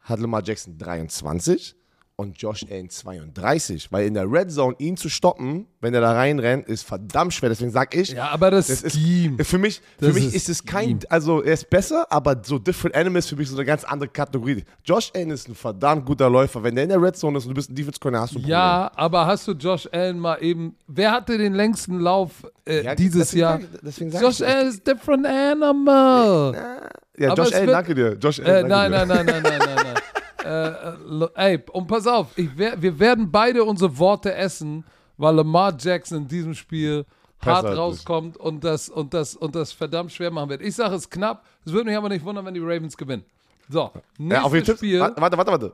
hat Lamar Jackson 23 und Josh Allen 32. Weil in der Red Zone ihn zu stoppen, wenn er da reinrennt, ist verdammt schwer. Deswegen sag ich, Ja, aber das, das ist für mich, für Das mich ist ist es kein, Scheme. also er ist besser, aber so Different Animals für mich so eine ganz andere Kategorie. Josh Allen ist ein verdammt guter Läufer. Wenn der in der Red Zone ist und du bist ein Defense Corner, hast du ein Problem. Ja, aber hast du Josh Allen mal eben. Wer hatte den längsten Lauf äh, Ja, dieses deswegen Jahr? sag deswegen sag Josh Allen ist different animal. Ja, aber Josh Allen, danke dir. Josh Äh, Allen, nein, danke nein, dir. nein, nein, nein, nein, nein. Äh, äh, ey, und pass auf, wer, wir werden beide unsere Worte essen, weil Lamar Jackson in diesem Spiel hart rauskommt und das, und, das, und das verdammt schwer machen wird. Ich sage es knapp, es würde mich aber nicht wundern, wenn die Ravens gewinnen. So, nächstes Ja. Spiel. Warte, warte, warte, warte.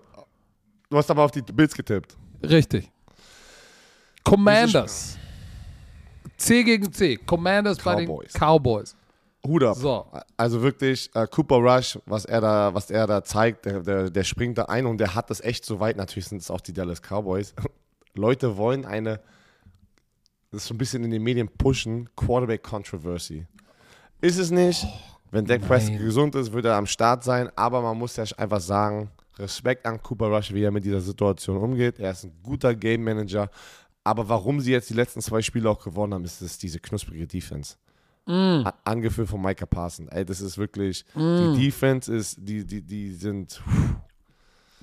Du hast aber auf die Bills getippt. Richtig. Commanders. C gegen C. Commanders bei Cowboys. den Cowboys. Hut ab. So. Also wirklich, äh, Cooper Rush, was er da, was er da zeigt, der, der, der springt da ein und der hat das echt so weit. Natürlich sind es auch die Dallas Cowboys. Leute wollen eine, das ist so ein bisschen in den Medien pushen, Quarterback Controversy. Ist es nicht. Wenn Dak Prescott gesund ist, wird er am Start sein. Aber man muss ja einfach sagen, Respekt an Cooper Rush, wie er mit dieser Situation umgeht. Er ist ein guter Game Manager. Aber warum sie jetzt die letzten zwei Spiele auch gewonnen haben, ist es diese knusprige Defense. A- Angeführt von Micah Parsons. Ey, das ist wirklich, die Defense ist, die, die, die sind,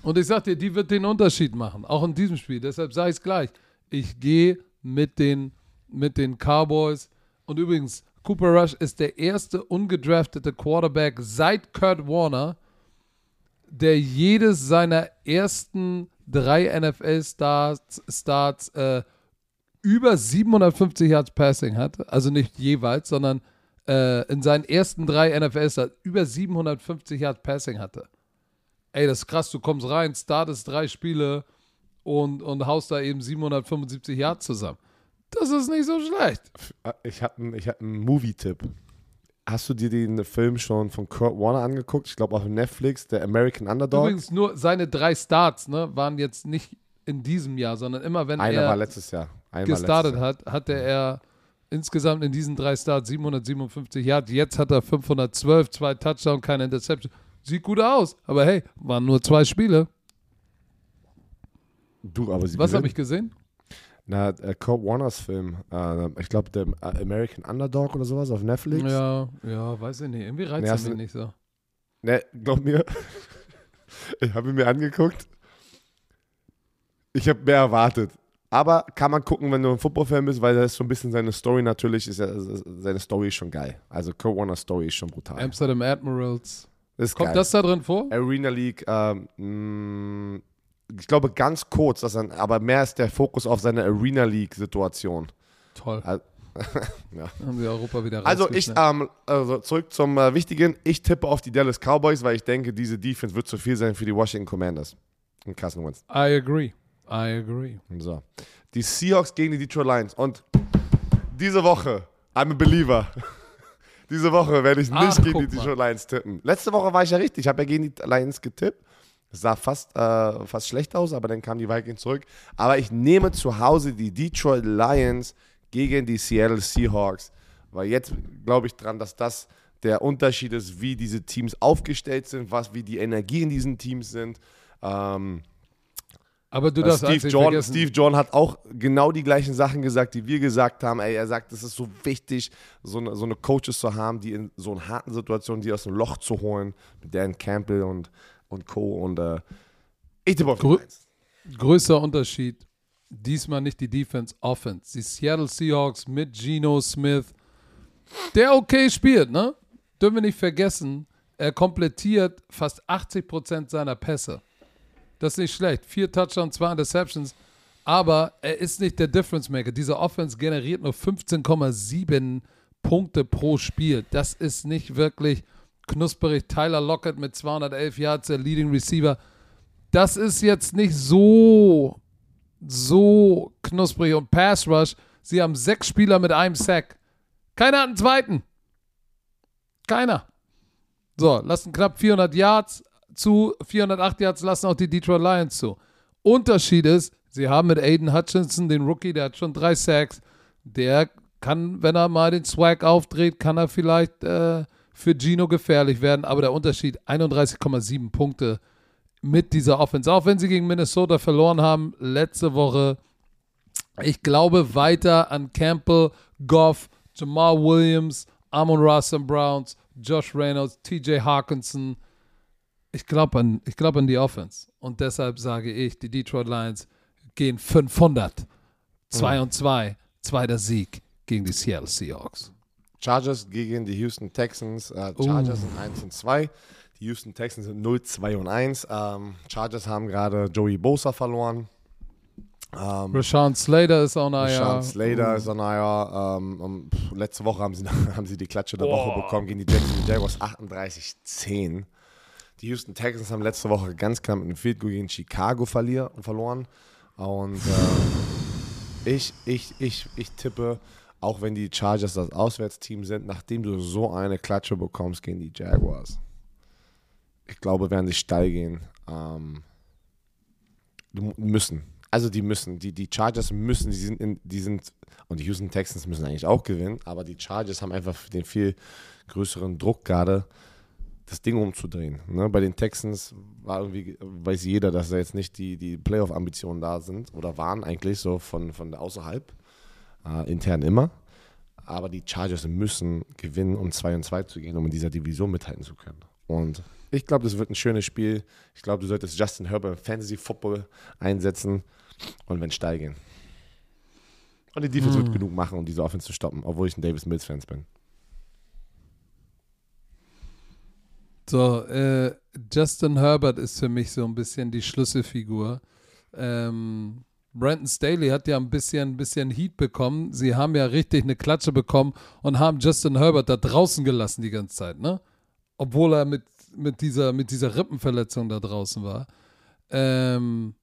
Und ich sag dir, die wird den Unterschied machen, auch in diesem Spiel. Deshalb sage ich es gleich. Ich gehe mit den, mit den Cowboys. Und übrigens, Cooper Rush ist der erste ungedraftete Quarterback seit Kurt Warner, der jedes seiner ersten drei NFL-Starts Starts, äh, über 750 Yards Passing hat. Also nicht jeweils, sondern äh, in seinen ersten drei NFL-Starts über 750 Yards Passing hatte. Ey, das ist krass, du kommst rein, startest drei Spiele und, und haust da eben 775 Yards zusammen. Das ist nicht so schlecht. ich habe einen hab einen Movie-Tipp. Hast du dir den Film schon von Kurt Warner angeguckt? Ich glaube auf Netflix, der American Underdog. Übrigens nur seine drei Starts ne, waren jetzt nicht in diesem Jahr, sondern immer wenn Einer er war letztes Jahr. Einer gestartet hat, hatte er insgesamt in diesen drei Starts 757 Yards. Jetzt hat er 512, zwei Touchdown, keine Interception. Sieht gut aus, aber hey, waren nur zwei Spiele. Du, aber sie Was habe ich gesehen? Na, äh, Kurt Warners Film. Äh, ich glaube, der äh, American Underdog oder sowas auf Netflix. Ja, ja, weiß ich nicht. Irgendwie reizt Nee, er mich nicht so. Ne, glaub mir. ich habe ihn mir angeguckt. Ich habe mehr erwartet. Aber kann man gucken, wenn du ein Football-Fan bist, weil das ist so ein bisschen seine Story natürlich, ist ja, seine Story ist schon geil. Also Kurt Warners Story ist schon brutal. Amsterdam Admirals. Das Kommt geil. das da drin vor? Arena League, ähm, mh, ich glaube ganz kurz, dass er, aber mehr ist der Fokus auf seine Arena League-Situation. Toll. Al- Haben sie Europa wieder Also ich, ähm, also zurück zum äh, Wichtigen. Ich tippe auf die Dallas Cowboys, weil ich denke, diese Defense wird zu viel sein für die Washington Commanders. Und Carson Wentz. I agree. I agree. So. Die Seahawks gegen die Detroit Lions. Und diese Woche, I'm a believer. diese Woche werde ich nicht Ach, gegen die guck mal. Detroit Lions tippen. Letzte Woche war ich ja richtig. Ich habe ja gegen die Lions getippt. Es sah fast, äh, fast schlecht aus, aber dann kamen die Vikings zurück. Aber ich nehme zu Hause die Detroit Lions gegen die Seattle Seahawks. Weil jetzt glaube ich dran, dass das der Unterschied ist, wie diese Teams aufgestellt sind, was, wie die Energie in diesen Teams sind. Ähm, Aber du äh, darfst Steve, John. Steve John hat auch genau die gleichen Sachen gesagt, die wir gesagt haben. Ey, er sagt, es ist so wichtig, so eine, so eine Coaches zu haben, die in so einer harten Situation, die aus dem Loch zu holen, mit Dan Campbell und, und Co. Und äh, ich tippe auf Lions. Größter Unterschied. Diesmal nicht die Defense, Offense. Die Seattle Seahawks mit Geno Smith, der okay spielt, ne? Dürfen wir nicht vergessen, er komplettiert fast 80% seiner Pässe. Das ist nicht schlecht. Vier Touchdowns, zwei Interceptions. Aber er ist nicht der Difference Maker. Diese Offense generiert nur 15,7 Punkte pro Spiel. Das ist nicht wirklich knusperig. Tyler Lockett mit 211 Yards, der Leading Receiver. Das ist jetzt nicht so, so knusprig. Und Pass Rush, sie haben sechs Spieler mit einem Sack. Keiner hat einen zweiten. Keiner. So, lassen knapp 400 Yards zu, 408 Yards lassen auch die Detroit Lions zu. Unterschied ist, sie haben mit Aiden Hutchinson, den Rookie, der hat schon drei Sacks. Der kann, wenn er mal den Swag aufdreht, kann er vielleicht äh, für Gino gefährlich werden. Aber der Unterschied, 31,7 Punkte mit dieser Offense. Auch wenn sie gegen Minnesota verloren haben, letzte Woche. Ich glaube weiter an Campbell, Goff, Jamal Williams, Amon Ross Browns, Josh Reynolds, TJ Hawkinson. Ich glaube an, ich glaub an die Offense. Und deshalb sage ich, die Detroit Lions gehen 500. 2 und 2. Zweiter Sieg gegen die Seattle Seahawks. Chargers gegen die Houston Texans. Äh, Chargers sind 1 und 2. Die Houston Texans sind 0, 2 und 1. Ähm, Chargers haben gerade Joey Bosa verloren. Ähm, Rashawn Slater ist auch naja. Sean Slater ist naja. Ähm, um, pff, letzte Woche haben sie, haben sie die Klatsche der Woche bekommen gegen die Jacksonville Jaguars 38-10. Die Houston Texans haben letzte Woche ganz knapp mit einem Field Goal gegen Chicago verloren. Und äh, ich, ich, ich, ich tippe, auch wenn die Chargers das Auswärtsteam sind, nachdem du so eine Klatsche bekommst gegen die Jaguars, ich glaube, werden sie steil gehen. Ähm, müssen. Also die müssen. Die, die Chargers müssen, die sind, in, die sind, und die Houston Texans müssen eigentlich auch gewinnen, aber die Chargers haben einfach den viel größeren Druck gerade, das Ding umzudrehen. Ne? Bei den Texans war irgendwie, weiß jeder, dass da jetzt nicht die, die Playoff-Ambitionen da sind oder waren eigentlich so von, von außerhalb, äh, intern immer. Aber die Chargers müssen gewinnen, um 2 und 2 zu gehen, um in dieser Division mithalten zu können. Und ich glaube, das wird ein schönes Spiel. Ich glaube, du solltest Justin Herbert im Fantasy Football einsetzen und wenn steil gehen. Und die Defense wird genug machen, um diese Offense zu stoppen, obwohl ich ein Davis Mills Fan bin. So, äh, Justin Herbert ist für mich so ein bisschen die Schlüsselfigur. Ähm, Brandon Staley hat ja ein bisschen, ein bisschen Heat bekommen. Sie haben ja richtig eine Klatsche bekommen und haben Justin Herbert da draußen gelassen die ganze Zeit, ne? Obwohl er mit, mit, dieser, mit dieser Rippenverletzung da draußen war. Ähm,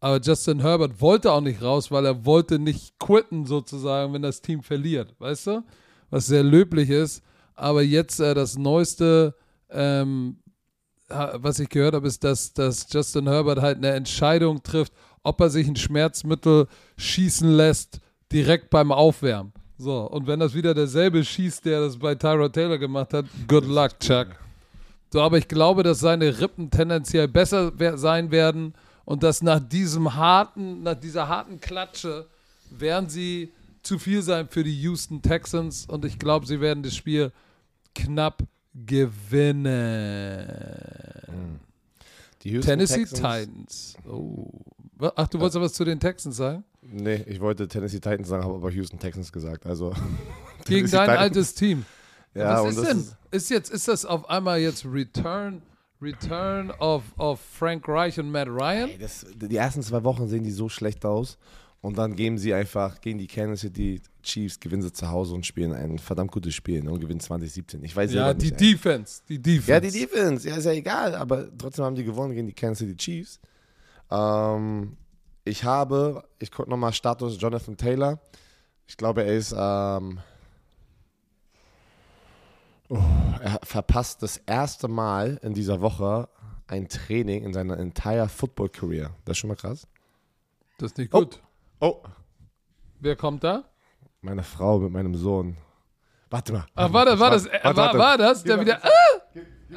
aber Justin Herbert wollte auch nicht raus, weil er wollte nicht quitten sozusagen, wenn das Team verliert, weißt du? Was sehr löblich ist. Aber jetzt äh, das neueste, ähm, was ich gehört habe, ist, dass, dass Justin Herbert halt eine Entscheidung trifft, ob er sich ein Schmerzmittel schießen lässt, direkt beim Aufwärmen. So, und wenn das wieder derselbe schießt, der das bei Tyrod Taylor gemacht hat, good luck, Chuck. So, aber ich glaube, dass seine Rippen tendenziell besser sein werden und dass nach diesem harten, nach dieser harten Klatsche werden sie zu viel sein für die Houston Texans und ich glaube, sie werden das Spiel knapp gewinnen. Die Houston Tennessee Texans- Titans. Oh. Ach, du wolltest was zu den Texans sagen? Nee, ich wollte Tennessee Titans sagen, habe aber Houston Texans gesagt. Also Gegen dein Titans- altes Team. Ja, was und ist denn? ist- Ist, jetzt, ist das auf einmal jetzt Return, Return of, of Frank Reich und Matt Ryan? Ey, das, die ersten zwei Wochen sehen die so schlecht aus. Und dann geben sie einfach gegen die Kansas City Chiefs, gewinnen sie zu Hause und spielen ein verdammt gutes Spiel ne, und gewinnen 2017. Ich weiß Ja, die nicht. Defense. Die Defense. Ja, die Defense. Ja, ist ja egal, aber trotzdem haben die gewonnen gegen die Kansas City Chiefs. Ähm, ich habe, ich gucke nochmal Status Jonathan Taylor. Ich glaube, er ist, ähm, oh, er verpasst das erste Mal in dieser Woche ein Training in seiner entire Football Career. Das ist schon mal krass. Das ist nicht Oh. gut. Oh, Wer kommt da? meine Frau mit meinem Sohn. Warte mal. Ach, war das, war das, äh, Warte, war, warte. war das der wieder. Ah, ah.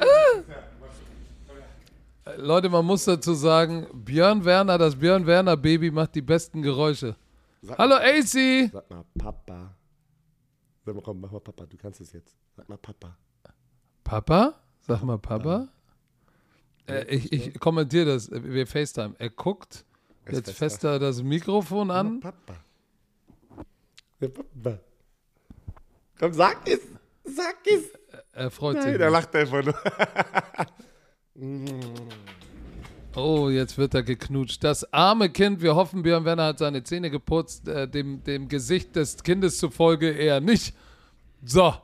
Äh, Leute, man muss dazu sagen, Björn Werner, das Björn Werner Baby macht die besten Geräusche. Sag- Hallo AC! Sag mal, Papa. Sag mal, komm, mach mal Papa, du kannst es jetzt. Sag mal, Papa. Papa? Sag mal Papa. Äh, ich ich kommentiere das, äh, wir FaceTime. Er guckt ist jetzt fester. fester das Mikrofon an. Papa. Papa. Komm, sag es. Sag es. Er freut Nein, sich. der lacht einfach nur. Oh, jetzt wird er geknutscht. Das arme Kind, wir hoffen, Björn Werner hat seine Zähne geputzt, äh, dem, dem Gesicht des Kindes zufolge eher nicht. So.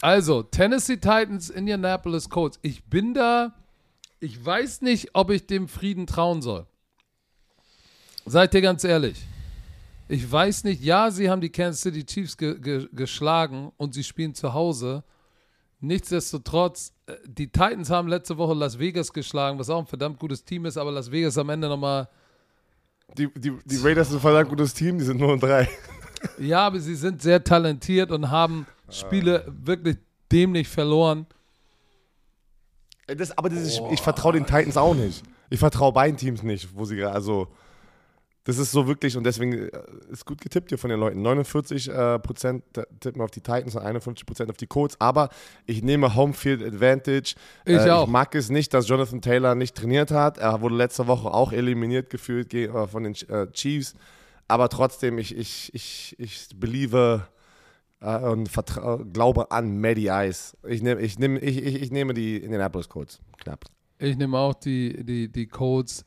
Also, Tennessee Titans, Indianapolis Colts. Ich bin da, ich weiß nicht, ob ich dem Frieden trauen soll. Seid ihr ganz ehrlich. Ich weiß nicht, ja, sie haben die Kansas City Chiefs ge ge geschlagen und sie spielen zu Hause. Nichtsdestotrotz, äh, die Titans haben letzte Woche Las Vegas geschlagen, was auch ein verdammt gutes Team ist, aber Las Vegas am Ende nochmal. Die, die, die Raiders sind ein verdammt gutes Team, die sind nur um drei. Ja, aber sie sind sehr talentiert und haben Spiele wirklich dämlich verloren. Das, aber das ist, ich vertraue den Titans auch nicht. Ich vertraue beiden Teams nicht, wo sie gerade, also, das ist so wirklich, und deswegen äh, ist gut getippt hier von den Leuten. 49 äh, Prozent tippen auf die Titans und 51 Prozent auf die Colts, aber ich nehme Homefield Advantage. Ich äh, auch. Ich mag es nicht, dass Jonathan Taylor nicht trainiert hat. Er wurde letzte Woche auch eliminiert gefühlt ge- äh, von den äh, Chiefs, aber trotzdem, ich, ich, ich, ich believe äh, und glaube an Maddie Ice. Ich, nehm, ich, nehm, ich, ich, ich nehme die Indianapolis Colts. Knapp. Ich nehme auch die, die, die Colts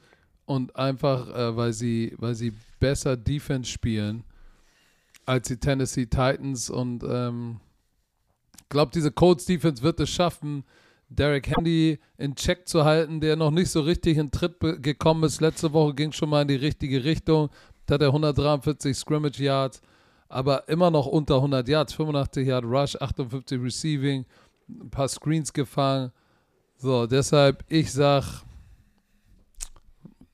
und einfach, äh, weil, sie, weil sie besser Defense spielen als die Tennessee Titans und ähm, glaube, diese Colts Defense wird es schaffen, Derek Handy in Check zu halten, der noch nicht so richtig in Tritt gekommen ist. Letzte Woche ging schon mal in die richtige Richtung. Da hat er 143 Scrimmage Yards, aber immer noch unter 100 Yards, 85 Yard Rush, 58 Receiving, ein paar Screens gefangen. So, deshalb, ich sag,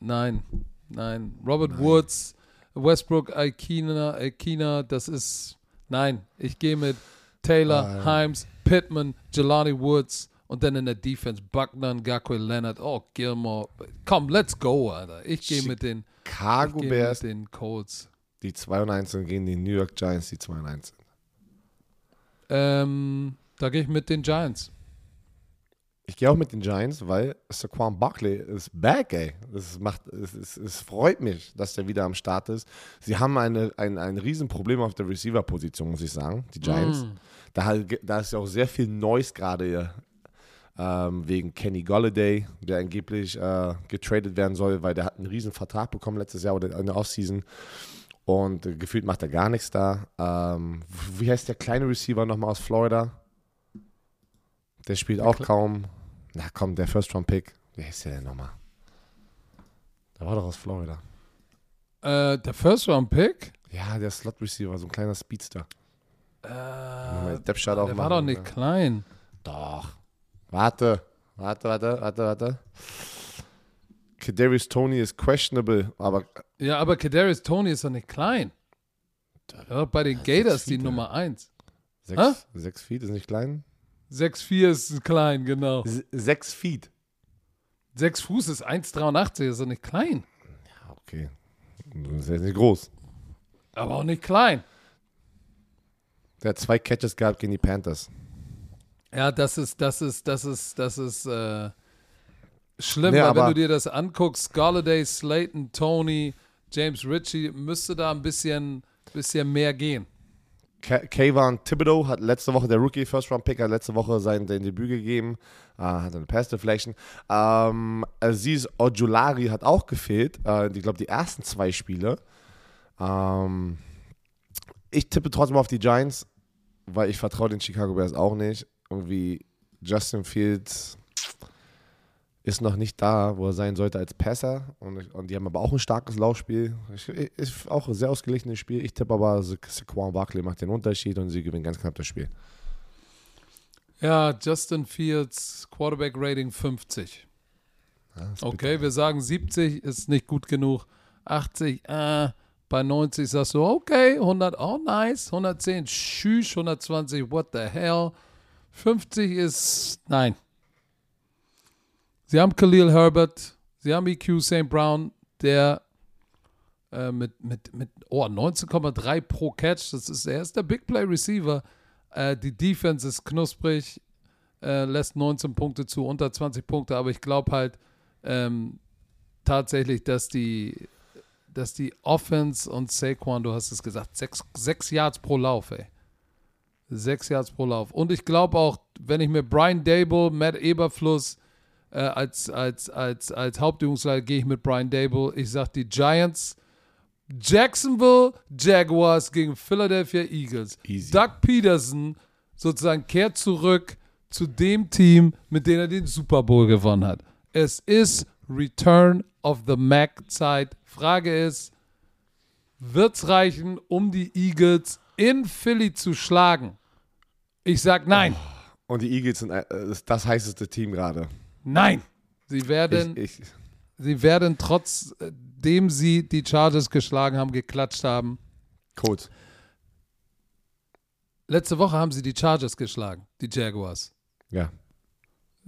nein, nein. Robert Woods, Westbrook, Aikina, Aikina, das ist, nein. Ich gehe mit Taylor, Nein. Himes, Pittman, Jelani Woods und dann in der Defense Buckner, Gakwe Leonard, oh, Gilmore. Komm, let's go, Alter. Ich gehe mit den, ich Chicago geh Bears, mit den Colts. die 2 und 1 sind gegen die New York Giants, die 2 und 1 sind. Ähm, da gehe ich mit den Giants. Ich gehe auch mit den Giants, weil Saquon Barkley ist back, ey. Es, macht, es, es, es freut mich, dass der wieder am Start ist. Sie haben eine, ein, ein Riesenproblem auf der Receiver-Position, muss ich sagen, die Giants. Mm. Da, da ist ja auch sehr viel Neues gerade hier, ähm, wegen Kenny Golladay, der angeblich äh, getradet werden soll, weil der hat einen riesen Vertrag bekommen letztes Jahr oder in der Offseason. Und äh, gefühlt macht er gar nichts da. Ähm, wie heißt der kleine Receiver nochmal aus Florida? Der spielt auch kaum. Na komm, der First-Round-Pick. Wie heißt der denn nochmal? Der war doch aus Florida. Äh, der First Round Pick? Ja, der Slot-Receiver, so ein kleiner Speedster. Äh, Der aufmachen. war doch nicht Ja. klein. Doch. Warte. Warte, warte, warte, warte. Kadarius Tony ist questionable, aber Ja, aber Kadarius Tony ist doch nicht klein. Ja, bei den Gators die Nummer 1. Hä? sechs, sechs Feet ist nicht klein. 6'4 ist klein, genau. S sechs Feet. 6 Fuß ist 1,83, ist doch nicht klein. Ja, okay. Das ist jetzt nicht groß. Aber auch nicht klein. Der hat zwei Catches gehabt gegen die Panthers. Ja, das ist, das ist, das ist, das ist äh, schlimm, Nee, weil wenn du dir das anguckst, Galladay, Slayton, Tony, James Ritchie, müsste da ein bisschen, bisschen mehr gehen. Ka- Kayvon Thibodeau hat letzte Woche, der Rookie First Round Pick, hat letzte Woche sein, sein Debüt gegeben, äh, hat eine Pass Deflection. Ähm, Aziz Ojulari hat auch gefehlt, äh, ich glaube die ersten zwei Spiele. Ähm, ich tippe trotzdem auf die Giants, weil ich vertraue den Chicago Bears auch nicht. Irgendwie Justin Fields ist noch nicht da, wo er sein sollte als Passer. Und, und die haben aber auch ein starkes Laufspiel. Ich, ist auch ein sehr ausgeglichenes Spiel. Ich tippe aber, Sa- Saquon Barkley macht den Unterschied und sie gewinnen ganz knapp das Spiel. Ja, Justin Fields, Quarterback Rating 50. Ja, Okay, wir sagen 70 ist nicht gut genug. 80, äh, bei 90 sagst du, okay, 100, oh nice, 110, tschüss, 120, what the hell. 50 ist, nein. Sie haben Khalil Herbert, sie haben EQ St. Brown, der äh, mit, mit, mit oh, 19,3 pro Catch, das ist, er ist der Big Play Receiver. Äh, die Defense ist knusprig, äh, lässt 19 Punkte zu, unter 20 Punkte, aber ich glaube halt ähm, tatsächlich, dass die, dass die Offense und Saquon, du hast es gesagt, sechs, sechs Yards pro Lauf, ey. Sechs Yards pro Lauf. Und ich glaube auch, wenn ich mir Brian Dable, Matt Eberfluss äh, als, als, als, als Hauptübungsleiter gehe ich mit Brian Dable. Ich sage die Giants, Jacksonville Jaguars gegen Philadelphia Eagles. Easy. Doug Peterson sozusagen kehrt zurück zu dem Team, mit dem er den Super Bowl gewonnen hat. Es ist Return of the Mac Zeit. Frage ist, wird's reichen, um die Eagles in Philly zu schlagen? Ich sag nein. Und die Eagles sind äh, das heißeste Team gerade. Nein. Sie werden, Ich, ich, sie werden trotzdem sie die Chargers geschlagen haben, geklatscht haben. Coach. Letzte Woche haben sie die Chargers geschlagen, die Jaguars. Ja.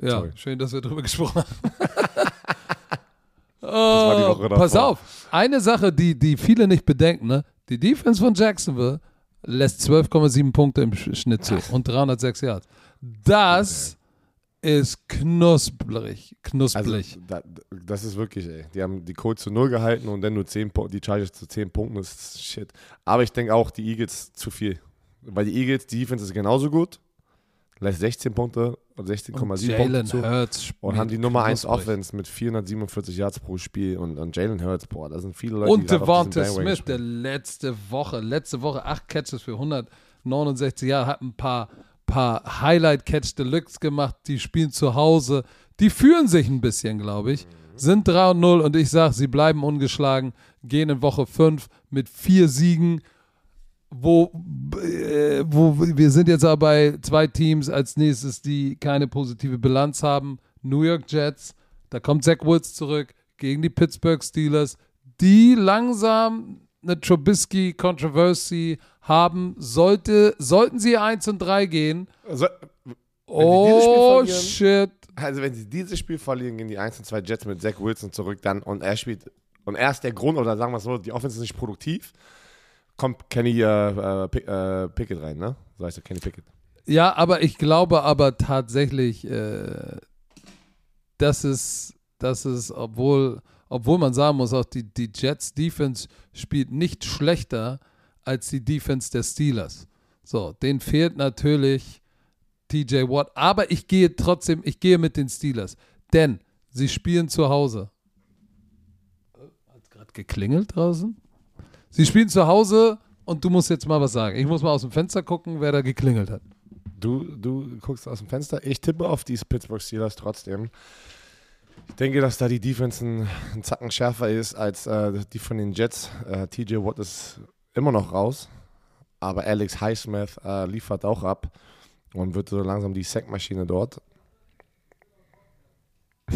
Ja, Sorry. schön, dass wir drüber gesprochen haben. war die Oh, Woche pass davor. auf, eine Sache, die, die viele nicht bedenken, ne? die Defense von Jacksonville lässt 12,7 Punkte im Sch- Schnitt zu und 306 Yards. Das ist knusprig, Also, knusprig. da, das ist wirklich, ey. Die haben die Colts zu null gehalten und dann nur 10 Punkte, die Chargers zu 10 Punkten, ist shit. Aber ich denke auch, die Eagles zu viel. Weil die Eagles, die Defense ist genauso gut. Lässt 16 Punkte und und 16,7 Punkte Jalen zu. Hurts Und haben die Nummer 1 knusprig. Offense mit 447 Yards pro Spiel und, und Jalen Hurts, boah, da sind viele Leute, Und die Devonta Smith, der letzte Woche, letzte Woche acht Catches für 169 Jahre, hat ein paar, paar Highlight-Catch Deluxe gemacht. Die spielen zu Hause. Die fühlen sich ein bisschen, glaube ich. Sind 3 und 0 und ich sage, sie bleiben ungeschlagen, gehen in Woche 5 mit vier Siegen. Wo, äh, wo wir sind jetzt aber bei zwei Teams als nächstes, die keine positive Bilanz haben. New York Jets, da kommt Zach Woods zurück gegen die Pittsburgh Steelers, die langsam eine Trubisky-Controversy haben. Sollte, sollten sie 1 und 3 gehen. Also, Oh, shit. also wenn sie dieses Spiel verlieren, gehen die 1 und 2 Jets mit Zach Wilson zurück dann und er spielt und er ist der Grund, oder sagen wir es so, die Offense ist nicht produktiv, kommt Kenny äh, äh, äh, Pickett rein, ne? So heißt er, Kenny Pickett. Ja, aber ich glaube aber tatsächlich, äh, dass es, dass es, obwohl, obwohl man sagen muss, auch die, die Jets Defense spielt nicht schlechter als die Defense der Steelers. So, denen fehlt natürlich TJ Watt, aber ich gehe trotzdem, ich gehe mit den Steelers, denn sie spielen zu Hause. Hat gerade geklingelt draußen? Sie spielen zu Hause und du musst jetzt mal was sagen. Ich muss mal aus dem Fenster gucken, wer da geklingelt hat. Du, du guckst aus dem Fenster. Ich tippe auf die Pittsburgh Steelers trotzdem. Ich denke, dass da die Defense ein, ein Zacken schärfer ist als äh, die von den Jets. Äh, TJ Watt ist immer noch raus. aber Alex Highsmith äh, liefert auch ab und wird so langsam die Sackmaschine dort.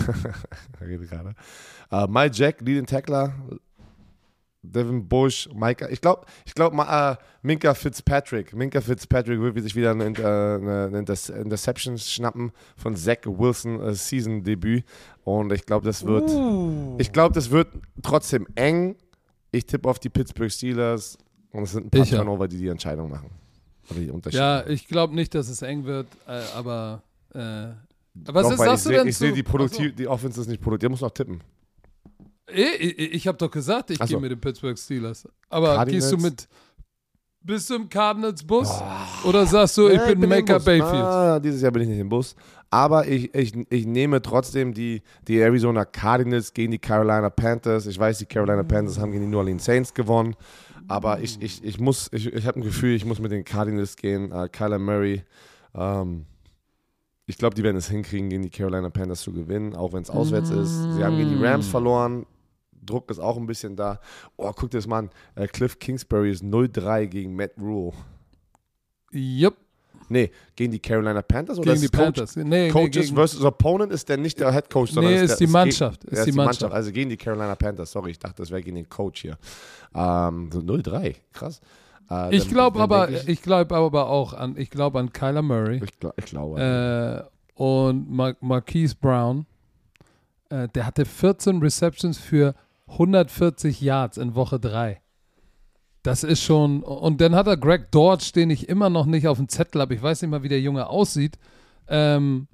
Rede gerade. Äh, Mike Jack, Leading Tackler. Devin Bush, Micah. Ich glaube, ich glaub, äh, Minka Fitzpatrick. Minka Fitzpatrick wird sich wieder eine, eine, eine Interception schnappen von Zach Wilson äh, Season-Debüt. Und ich glaube, das wird. Uh. Ich glaube, das wird trotzdem eng. Ich tippe auf die Pittsburgh Steelers und es sind ein paar ich Turnover, die die Entscheidung machen. ja, ich glaube nicht, dass es eng wird, äh, aber. Äh, was Doch, ist, sagst du denn? Ich sehe, die, Produktiv die Offense ist nicht produktiv. Der muss noch tippen. Ich, ich, habe doch gesagt, ich so. gehe mit den Pittsburgh Steelers. Aber Cardinals? gehst du mit. Bist du im Cardinals-Bus? Oh. Oder sagst du, ich bin, bin Maker Bayfield? Ah, dieses Jahr bin ich nicht im Bus. Aber ich, ich, ich nehme trotzdem die, die Arizona Cardinals gegen die Carolina Panthers. Ich weiß, die Carolina Panthers haben gegen die New Orleans Saints gewonnen. Aber ich, ich, ich muss, ich, ich habe ein Gefühl, ich muss mit den Cardinals gehen. Uh, Kyler Murray. Ähm, ich glaube, die werden es hinkriegen, gegen die Carolina Panthers zu gewinnen, auch wenn es auswärts ist. Sie haben gegen die Rams verloren. Druck ist auch ein bisschen da. Oh, guck dir das mal an. Äh, Cliff Kingsbury ist 0-3 gegen Matt Rule. Yep. Nee, gegen die Carolina Panthers oder gegen die Coach, Panthers. Nee, Coaches nee, versus Opponent ist der nicht der Head Coach, sondern nee, ist, ist, der, die Mannschaft. Ist, ist die Mannschaft. Mannschaft. Also gegen die Carolina Panthers. Sorry, ich dachte, das wäre gegen den Coach hier. Ähm, so 0-3, krass. Äh, ich glaube aber, ich, ich glaube aber auch an, ich glaube an Kyler Murray. Ich, glaub, ich glaube. Äh, und Mar Marquise Brown. Äh, der hatte 14 Receptions für 140 Yards in Woche 3. Das ist schon. Und dann hat er Greg Dodge, den ich immer noch nicht auf dem Zettel habe. Ich weiß nicht mal, wie der Junge aussieht. Ähm,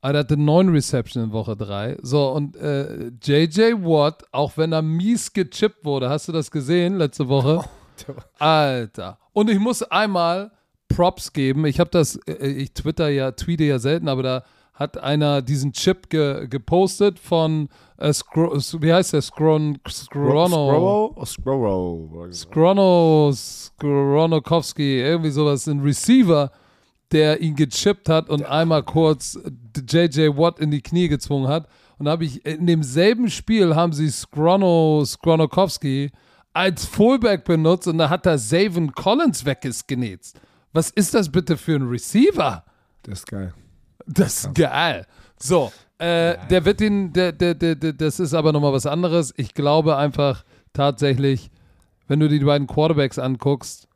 aber er hatte neun Reception in Woche 3. So, und äh, JJ Watt, auch wenn er mies gechippt wurde, hast du das gesehen letzte Woche? Alter. Und ich muss einmal Props geben. Ich habe das, äh, ich twitter ja, tweete ja selten, aber da hat einer diesen Chip ge, gepostet von äh, Scro wie heißt der? Scron Scrono. Scrono. Scrono. Skronokowski, irgendwie sowas, ein Receiver, der ihn gechippt hat und einmal kurz JJ Watt in die Knie gezwungen hat. Und habe ich in demselben Spiel haben sie Skrono Skronokowski als Fullback benutzt und da hat er Savin Collins weggesgenetzt. Was ist das bitte für ein Receiver? Das ist geil. Das ist geil. So, äh, der wird ihn, der, der, der, der, das ist aber nochmal was anderes. Ich glaube einfach tatsächlich, wenn du die beiden Quarterbacks anguckst,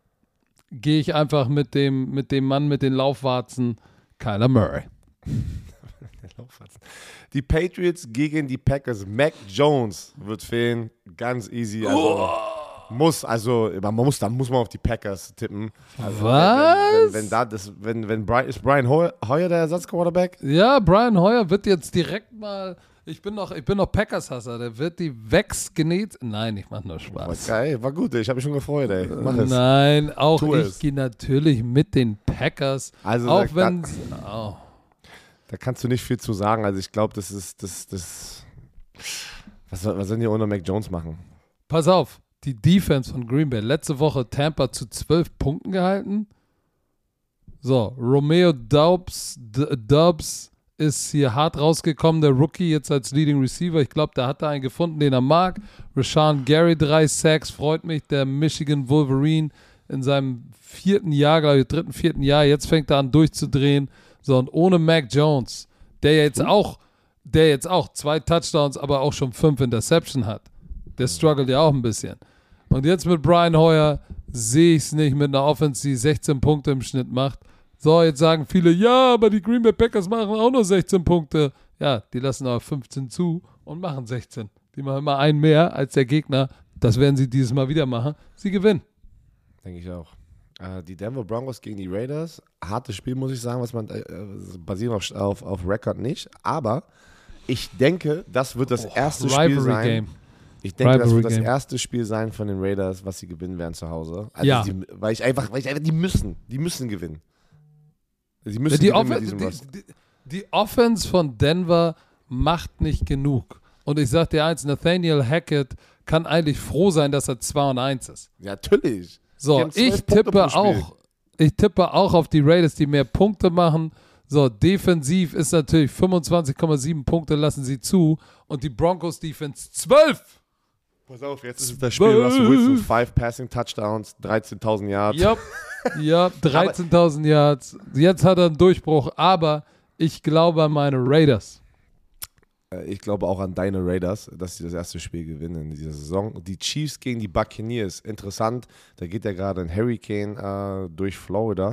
gehe ich einfach mit dem, mit dem Mann mit den Laufwarzen, Kyler Murray. die Patriots gegen die Packers. Mac Jones wird fehlen. Ganz easy. Also. Oh muss, also man muss, da muss man auf die Packers tippen. Also, Was? Wenn, wenn, wenn, da das, wenn, wenn Brian, ist Brian Hoyer, der Ersatzquarterback? Ja, Brian Hoyer wird jetzt direkt mal. Ich bin noch, ich bin noch Packers-Hasser. Der wird die weggenäht. Nein, ich mach nur Spaß. War geil, war gut. Ich habe mich schon gefreut, ey. Mach es. Nein, auch tu ich gehe natürlich mit den Packers. Also auch wenn. Oh. Da kannst du nicht viel zu sagen. Also ich glaube, das ist das, das. Was, was sollen die ohne Mac Jones machen? Pass auf, die Defense von Green Bay. Letzte Woche Tampa zu 12 Punkten gehalten. So, Romeo Dubs, Dubs ist hier hart rausgekommen, der Rookie jetzt als Leading Receiver. Ich glaube, da hat er einen gefunden, den er mag. Rashawn Gary, drei Sacks, freut mich. Der Michigan Wolverine in seinem vierten Jahr, glaube ich, dritten, vierten Jahr. Jetzt fängt er an durchzudrehen. So, und ohne Mac Jones, der jetzt auch, der jetzt auch zwei Touchdowns, aber auch schon fünf Interception hat. Der struggelt ja auch ein bisschen. Und jetzt mit Brian Hoyer sehe ich es nicht mit einer Offense, die 16 Punkte im Schnitt macht. So, jetzt sagen viele, ja, aber die Green Bay Packers machen auch nur 16 Punkte. Ja, die lassen aber 15 zu und machen 16. Die machen immer einen mehr als der Gegner. Das werden sie dieses Mal wieder machen. Sie gewinnen. Denke ich auch. Äh, die Denver Broncos gegen die Raiders. Hartes Spiel, muss ich sagen, was man äh, basiert auf, auf, auf Record nicht. Aber ich denke, das wird das oh, erste Spiel sein. Game. Ich denke, das wird das erste Spiel sein von den Raiders, was sie gewinnen werden zu Hause. Also ja. Die, weil ich einfach, weil ich einfach, die müssen, die müssen gewinnen. Sie müssen die gewinnen mit diesem die, die, die Offense von Denver macht nicht genug. Und ich sag dir eins, Nathaniel Hackett kann eigentlich froh sein, dass er 2 und 1 ist. Ja, natürlich. So, ich tippe auch, ich tippe auch auf die Raiders, die mehr Punkte machen. So, defensiv ist natürlich 25,7 Punkte lassen sie zu und die Broncos Defense 12. Pass auf, jetzt ist das Spiel Russell Wilson, 5 Passing Touchdowns, 13.000 Yards. Ja, ja 13.000 Yards. Jetzt hat er einen Durchbruch, aber ich glaube an meine Raiders. Äh, Ich glaube auch an deine Raiders, dass sie das erste Spiel gewinnen in dieser Saison. Die Chiefs gegen die Buccaneers, interessant. Da geht ja gerade ein Hurricane äh, durch Florida.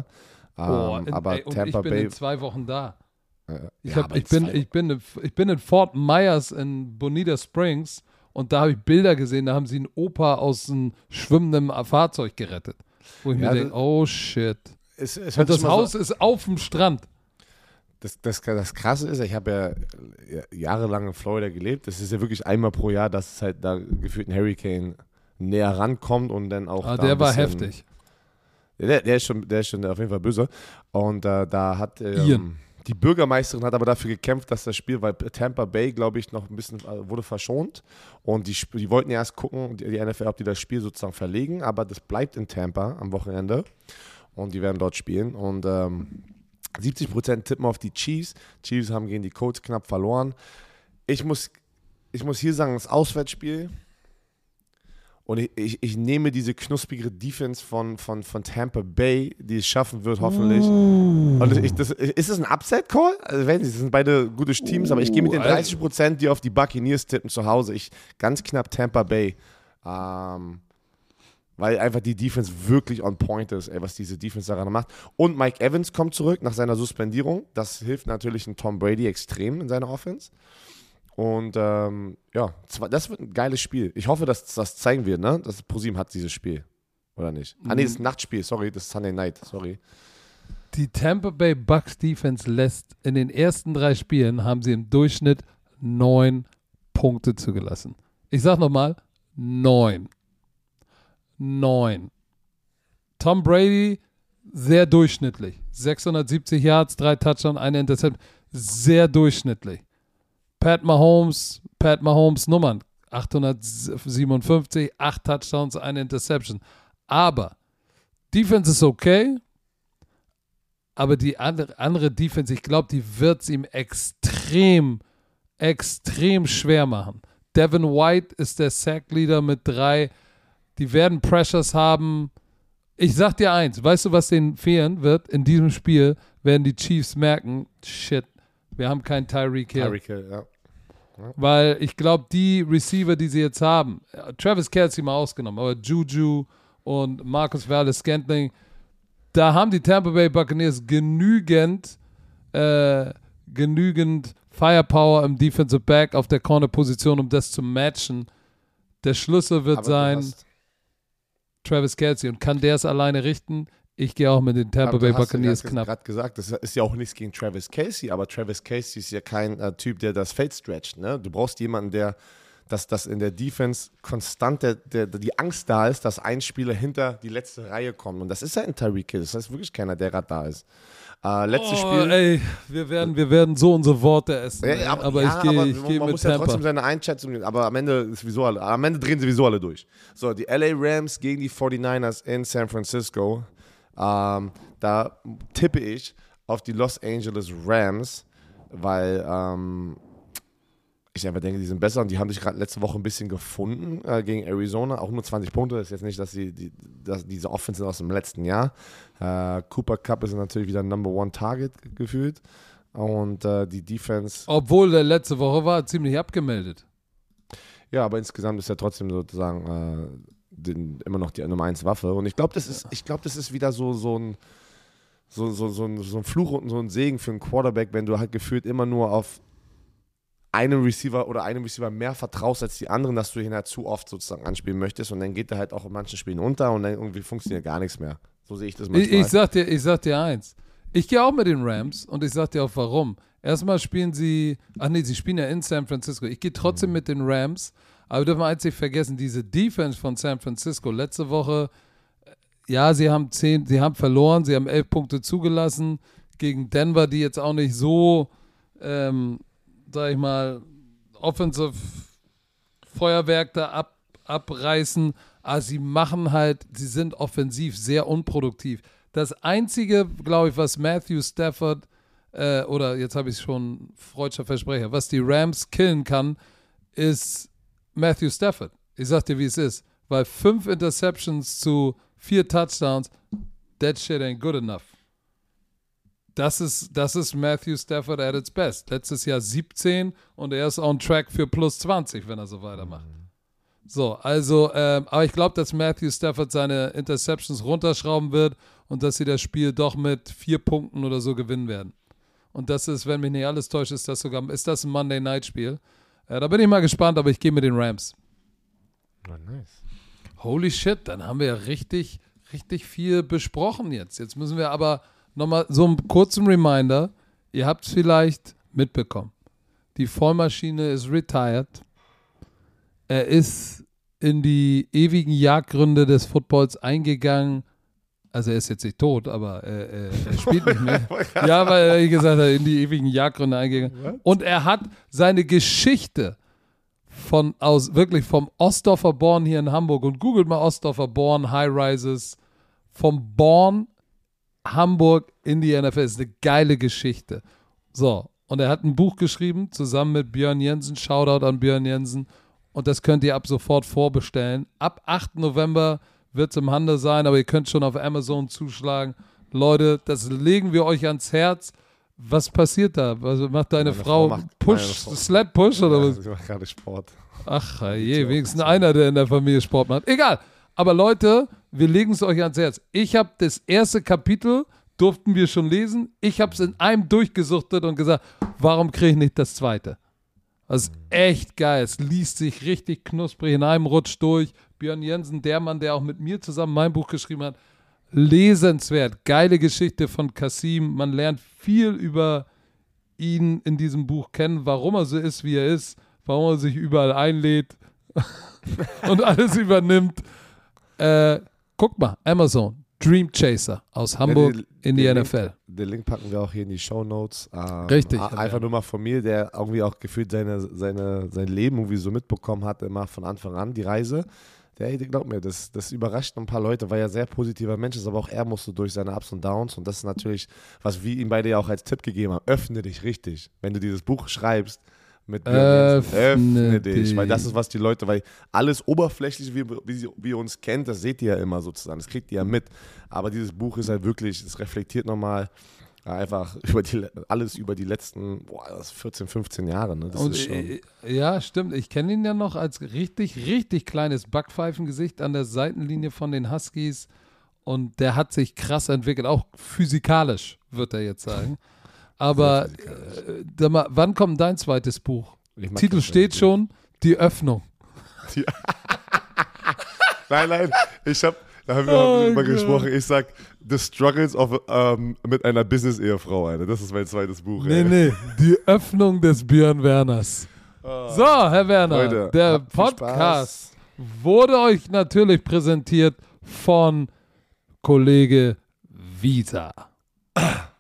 Ähm, Boah, in, aber ey, und Tampa ich bin Bay. in zwei Wochen da. äh, Ich, ja, hab, ich, in bin, ich, bin in, ich bin in Fort Myers in Bonita Springs und da habe ich Bilder gesehen, da haben sie einen Opa aus einem schwimmenden Fahrzeug gerettet. Wo ich Ja, mir denke, das- oh shit. es, es Und das mal so- Haus ist auf dem Strand. Das, das, das Krasse ist, ich habe ja ja jahrelang in Florida gelebt. Es ist ja wirklich einmal pro Jahr, dass es halt da gefühlt ein Hurricane näher rankommt und dann auch. Ah, da der war heftig. Der, der, ist schon, der ist schon auf jeden Fall böse. Und äh, da hat Ian. Die Bürgermeisterin hat aber dafür gekämpft, dass das Spiel, weil Tampa Bay, glaube ich, noch ein bisschen äh, wurde verschont. Und die, die wollten ja erst gucken, die, die NFL, ob die das Spiel sozusagen verlegen. Aber das bleibt in Tampa am Wochenende. Und die werden dort spielen. Und ähm, 70% tippen auf die Chiefs. Chiefs haben gegen die Colts knapp verloren. Ich muss, ich muss hier sagen, das Auswärtsspiel. Und ich, ich, ich nehme diese knusprige Defense von, von, von Tampa Bay, die es schaffen wird, hoffentlich. Und ich, das, ist es ein Upset-Call? Also, wenn das sind beide gute Teams, aber ich gehe mit den Uh, also- 30%, die auf die Buccaneers tippen zu Hause. Ich ganz knapp Tampa Bay. Ähm, weil einfach die Defense wirklich on point ist, ey, was diese Defense daran macht. Und Mike Evans kommt zurück nach seiner Suspendierung. Das hilft natürlich einem Tom Brady extrem in seiner Offense. Und ähm, ja, das wird ein geiles Spiel. Ich hoffe, dass das zeigen wird, ne? Das ProSieben hat dieses Spiel. Oder nicht? Ah, nee, das ist ein Nachtspiel, sorry, das ist Sunday Night, sorry. Die Tampa Bay Bucks Defense lässt in den ersten drei Spielen haben sie im Durchschnitt neun Punkte zugelassen. Ich sag nochmal, neun. Neun. Tom Brady, sehr durchschnittlich. 670 Yards, drei Touchdowns, eine Interception. Sehr durchschnittlich. Pat Mahomes, Pat Mahomes Nummern. 857, acht Touchdowns, eine Interception. Aber Defense ist okay, aber die andere, andere Defense, ich glaube, die wird es ihm extrem, extrem schwer machen. Devin White ist der Sack-Leader mit drei. Die werden Pressures haben. Ich sag dir eins, weißt du, was denen fehlen wird? In diesem Spiel werden die Chiefs merken, shit, wir haben keinen Tyreek Hill. Tyreek Hill, ja. Weil ich glaube, die Receiver, die sie jetzt haben, Travis Kelsey mal ausgenommen, aber Juju und Marcus Wallace Scantling, da haben die Tampa Bay Buccaneers genügend, äh, genügend Firepower im Defensive Back auf der Corner-Position, um das zu matchen. Der Schlüssel wird Aber sein Travis Kelsey. Und kann der es alleine richten? Ich gehe auch mit den Tampa Bay Buccaneers knapp. gerade gesagt, das ist ja auch nichts gegen Travis Casey, aber Travis Casey ist ja kein äh, Typ, der das Feld stretcht. Ne? Du brauchst jemanden, der, dass das in der Defense konstant der, der, die Angst da ist, dass ein Spieler hinter die letzte Reihe kommt. Und das ist ja ein Tyreek Hill. Das ist wirklich keiner, der gerade da ist. Äh, letztes Oh, Spiel. ey, wir werden, wir werden so unsere Worte essen. Ey. aber, aber ja, ich gehe aber ich man mit muss ja Tampa. trotzdem seine Einschätzung, aber am Ende, ist sowieso alle, am Ende drehen sowieso alle durch. So, die LA Rams gegen die 49ers in San Francisco. Ähm, da tippe ich auf die Los Angeles Rams, weil ähm, ich einfach denke, die sind besser und die haben sich gerade letzte Woche ein bisschen gefunden äh, gegen Arizona. Auch nur 20 Punkte. Das ist jetzt nicht, dass, sie, die, dass diese Offense sind aus dem letzten Jahr. Äh, Cooper Cup ist natürlich wieder Number One Target ge- gefühlt. Und äh, die Defense Obwohl der letzte Woche war ziemlich abgemeldet. Ja, aber insgesamt ist er trotzdem sozusagen äh, den, immer noch die Nummer 1 Waffe. Und ich glaube, das ist, ich glaube, das ist wieder so, so ein so, so, so, ein, so ein Fluch und so ein Segen für einen Quarterback, wenn du halt gefühlt immer nur auf einen Receiver oder einem Receiver mehr vertraust als die anderen, dass du ihn halt zu oft sozusagen anspielen möchtest und dann geht er halt auch in manchen Spielen unter und dann irgendwie funktioniert gar nichts mehr. So sehe ich das Ich, manchmal. ich, sag dir, ich sag dir eins. Ich gehe auch mit den Rams und ich sag dir auch warum. Erstmal spielen sie, ach nee, sie spielen ja in San Francisco. Ich gehe trotzdem mit den Rams, aber wir dürfen eins nicht vergessen, diese Defense von San Francisco letzte Woche, äh, ja, sie haben zehn, sie haben verloren, sie haben elf Punkte zugelassen gegen Denver, die jetzt auch nicht so, ähm, sag ich mal, offensive Feuerwerk da ab, abreißen, aber sie machen halt, sie sind offensiv sehr unproduktiv. Das Einzige, glaube ich, was Matthew Stafford, äh, oder jetzt habe ich schon freudscher Versprecher, was die Rams killen kann, ist Matthew Stafford. Ich sag dir, wie es ist. Weil fünf Interceptions zu vier Touchdowns, that shit ain't good enough. Das ist, das ist Matthew Stafford at its best. Letztes Jahr 17 und er ist on track für plus 20, wenn er so weitermacht. So, also, ähm, aber ich glaube, dass Matthew Stafford seine Interceptions runterschrauben wird und dass sie das Spiel doch mit vier Punkten oder so gewinnen werden. Und das ist, wenn mich nicht alles täuscht, ist das sogar, ist das ein Monday Night Spiel. Äh, da bin ich mal gespannt, aber ich gehe mit den Rams. Na, nice. Holy shit, dann haben wir ja richtig, richtig viel besprochen jetzt. Jetzt müssen wir aber nochmal so einen kurzen Reminder. Ihr habt es vielleicht mitbekommen. Die Vollmaschine ist retired. Er ist in die ewigen Jagdgründe des Footballs eingegangen. Also er ist jetzt nicht tot, aber er, er, er spielt nicht mehr. ja, weil er wie gesagt in die ewigen Jagdgründe eingegangen. Und er hat seine Geschichte von aus wirklich vom Ostdorfer Born hier in Hamburg und googelt mal Ostdorfer Born High Rises vom Born Hamburg in die NFL ist eine geile Geschichte. So, und er hat ein Buch geschrieben zusammen mit Björn Jensen. Shoutout an Björn Jensen. Und das könnt ihr ab sofort vorbestellen. Ab 8. November wird es im Handel sein, aber ihr könnt schon auf Amazon zuschlagen. Leute, das legen wir euch ans Herz. Was passiert da? Also macht deine Meine Frau, Frau macht- Push, Frau- Slap Push oder Ja, was? sie macht gerade Sport. Ach je, wenigstens einer, der in der Familie Sport macht. Egal. Aber Leute, wir legen es euch ans Herz. Ich habe das erste Kapitel, durften wir schon lesen. Ich habe es in einem durchgesuchtet und gesagt, warum kriege ich nicht das zweite? Das ist echt geil. Es liest sich richtig knusprig in einem Rutsch durch. Björn Jensen, der Mann, der auch mit mir zusammen mein Buch geschrieben hat. Lesenswert. Geile Geschichte von Kasim. Man lernt viel über ihn in diesem Buch kennen, warum er so ist, wie er ist, warum er sich überall einlädt und alles übernimmt. Äh, guck mal, Amazon, Dream Chaser aus Hamburg den- in die Link- NFL. Den Link packen wir auch hier in die Show Notes. Ähm, Richtig. Einfach nur mal von mir, der irgendwie auch gefühlt seine, seine, sein Leben irgendwie so mitbekommen hat, immer von Anfang an, die Reise. Der, glaub mir, das, das überrascht ein paar Leute, weil er sehr positiver Mensch ist, aber auch er musste durch seine Ups und Downs. Und das ist natürlich, was wir ihm beide ja auch als Tipp gegeben haben. Öffne dich richtig. Wenn du dieses Buch schreibst, mit Öffne öffne dich. Weil das dich. ist, was die Leute, weil alles oberflächlich, wie, wie, wie ihr uns kennt, das seht ihr ja immer sozusagen. Das kriegt ihr ja mit. Aber dieses Buch ist halt wirklich, es reflektiert nochmal einfach über die, alles über die letzten boah, das ist 14, 15 Jahre. Ne? Das Und, ist schon. äh, ja, stimmt. Ich kenne ihn ja noch als richtig, richtig kleines Backpfeifengesicht an der Seitenlinie von den Huskies. Und der hat sich krass entwickelt, auch physikalisch, wird er jetzt sagen. Aber äh, mal, wann kommt dein zweites Buch? Titel steht irgendwie. schon, die Öffnung. Nein, nein, ich habe, da haben wir Oh Gott. gesprochen. Ich sag, The Struggles of, ähm, mit einer Business-Ehefrau, Alter. Das ist mein zweites Buch. Nee, ey. nee, die Öffnung des Björn Werners. So, Herr Werner, Leute, der Podcast wurde euch natürlich präsentiert von Kollege Visa.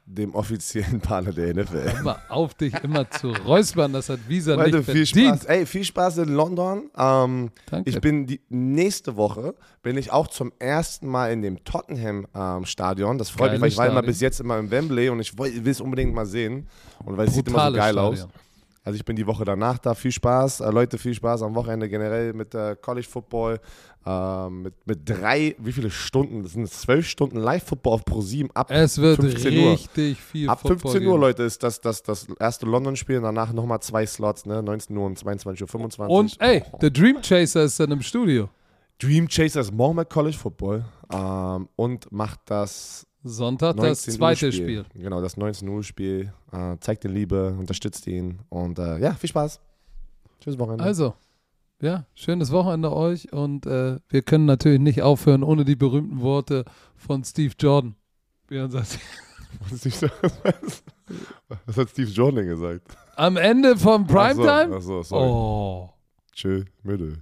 Dem offiziellen Partner der NFL. Hör mal auf, dich immer zu räuspern, das hat Visa Leute, nicht viel verdient. Spaß. Ey, viel Spaß in London. Ähm, Danke. ich bin die nächste Woche bin ich auch zum ersten Mal in dem Tottenham ähm, Stadion. Das freut Geiles mich, weil ich war immer Stadion. bis jetzt immer im Wembley und ich will es unbedingt mal sehen. Und weil es sieht immer so geil Stadion. aus. Also ich bin die Woche danach da. Viel Spaß. Äh, Leute, viel Spaß am Wochenende generell mit äh, College Football. Ähm, mit, mit drei, wie viele Stunden? Das sind zwölf Stunden Live-Football auf ProSieben ab Es wird 15 Uhr. richtig viel Ab Football 15 Uhr, geben. Leute, ist das das, das erste London-Spiel. Danach nochmal zwei Slots, ne? 19 Uhr und 22.25 Uhr. Und ey, der Dream Chaser ist dann im Studio. Dream Chasers morgen mit College Football ähm, und macht das Sonntag 19 das zweite Uhr Spiel. Genau, das 19 Uhr Spiel. Äh, zeigt dir Liebe, unterstützt ihn und äh, ja, viel Spaß. Tschüss, Wochenende. Also, ja, schönes Wochenende euch und äh, wir können natürlich nicht aufhören ohne die berühmten Worte von Steve Jordan. Wie er sagt, Was, hat Steve Jordan denn gesagt? am Ende vom Ach so, Primetime? Ach so, sorry. Oh. Tschö, müde.